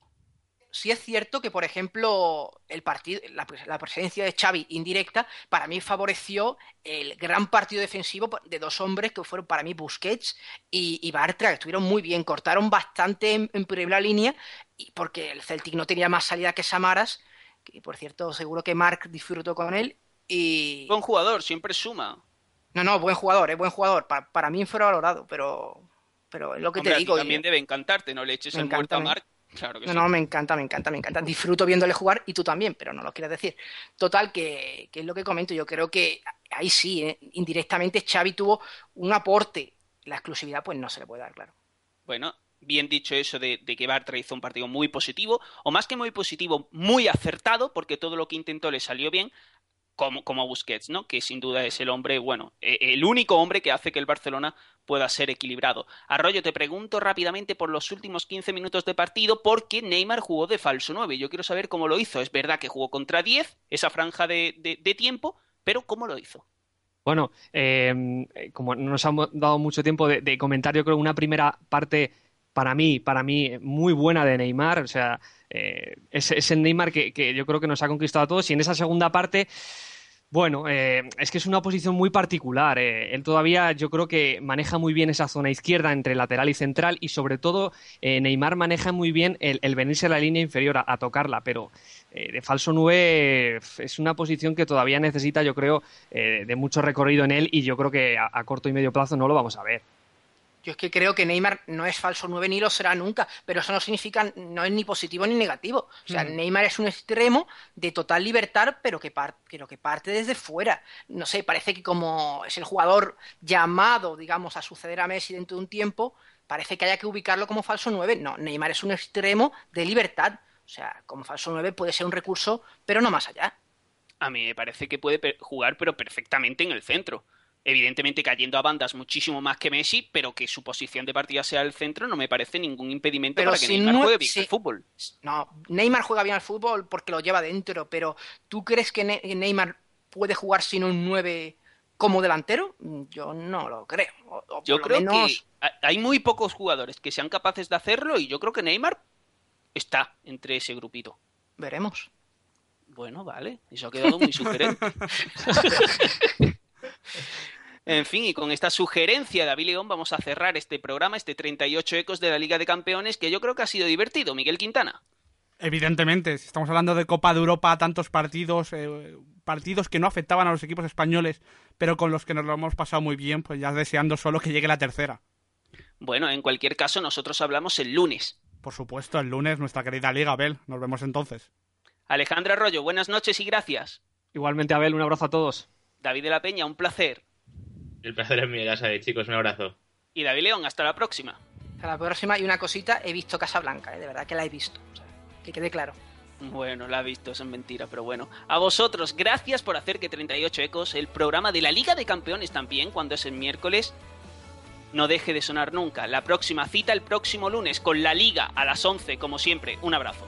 sí es cierto que, por ejemplo, el partido, la, presencia de Xavi indirecta para mí favoreció el gran partido defensivo de dos hombres que fueron para mí Busquets y, Bartra, que estuvieron muy bien, cortaron bastante en, primera línea, y porque el Celtic no tenía más salida que Samaras, que por cierto seguro que Mark disfrutó con él. Y... Buen jugador, siempre suma. No, no, buen jugador, es buen jugador. para mí fue valorado, pero, pero es lo que te digo. También debe encantarte, no le eches el muerto a Mark no, no, me encanta, me encanta, me encanta. Disfruto viéndole jugar y tú también, pero no lo quieres decir. Total, que, es lo que comento. Yo creo que ahí sí, ¿eh? indirectamente Xavi tuvo un aporte. La exclusividad, pues no se le puede dar, claro. Bueno, bien dicho eso de, que Bartra hizo un partido muy positivo, o más que muy positivo, muy acertado, porque todo lo que intentó le salió bien como, como Busquets, ¿no? Que sin duda es el hombre, bueno, e, el único hombre que hace que el Barcelona pueda ser equilibrado. Arroyo, te pregunto rápidamente por los últimos 15 minutos de partido, porque Neymar jugó de falso 9. Yo quiero saber cómo lo hizo. Es verdad que jugó contra 10, esa franja de, de, tiempo, pero ¿cómo lo hizo? Bueno, em, como no nos han dado mucho tiempo de, de comentar, yo creo una primera parte para mí, para mí, muy buena de Neymar. O sea, eh, es, el Neymar que, yo creo que nos ha conquistado a todos. Y en esa segunda parte, bueno, eh, es que es una posición muy particular. Eh. Él todavía yo creo que maneja muy bien esa zona izquierda entre lateral y central. Y sobre todo, Neymar maneja muy bien el, venirse a la línea inferior a, tocarla. Pero de falso 9 es una posición que todavía necesita, yo creo, de mucho recorrido en él. Y yo creo que a corto y medio plazo no lo vamos a ver. Yo es que creo que Neymar no es falso 9 ni lo será nunca, pero eso no significa, no es ni positivo ni negativo. O sea, mm. Neymar es un extremo de total libertad, pero que, que parte desde fuera. No sé, parece que como es el jugador llamado, digamos, a suceder a Messi dentro de un tiempo, parece que haya que ubicarlo como falso 9. No, Neymar es un extremo de libertad. O sea, como falso 9 puede ser un recurso, pero no más allá. A mí me parece que puede jugar, pero perfectamente en el centro evidentemente cayendo a bandas muchísimo más que Messi, pero que su posición de partida sea el centro no me parece ningún impedimento para que Neymar juegue bien al fútbol. No, Neymar juega bien al fútbol porque lo lleva dentro, pero ¿tú crees que Neymar puede jugar sin un 9 como delantero? Yo no lo creo. yo creo que hay muy pocos jugadores que sean capaces de hacerlo y yo creo que Neymar está entre ese grupito. Veremos. Bueno, vale, eso ha quedado muy sugerente. [laughs] [laughs] En fin, y con esta sugerencia de David León vamos a cerrar este programa, este 38 ecos de la Liga de Campeones, que yo creo que ha sido divertido. Miguel Quintana. Evidentemente, si estamos hablando de Copa de Europa, tantos partidos, eh, partidos que no afectaban a los equipos españoles, pero con los que nos lo hemos pasado muy bien, pues ya deseando solo que llegue la tercera. Bueno, en cualquier caso, nosotros hablamos el lunes. Por supuesto, el lunes, nuestra querida Liga, Abel. Nos vemos entonces. Alejandra Arroyo, buenas noches y gracias. Igualmente, Abel, un abrazo a todos. David de la Peña, un placer. El placer es mío, ya sabéis, chicos, un abrazo. Y David León, hasta la próxima. Hasta la próxima. Y una cosita, he visto Casablanca, ¿eh? de verdad que la he visto. O sea, que quede claro. Bueno, la ha visto, eso es mentira, pero bueno. A vosotros, gracias por hacer que 38 Ecos, el programa de la Liga de Campeones también, cuando es el miércoles, no deje de sonar nunca. La próxima cita el próximo lunes con la Liga a las 11, como siempre. Un abrazo.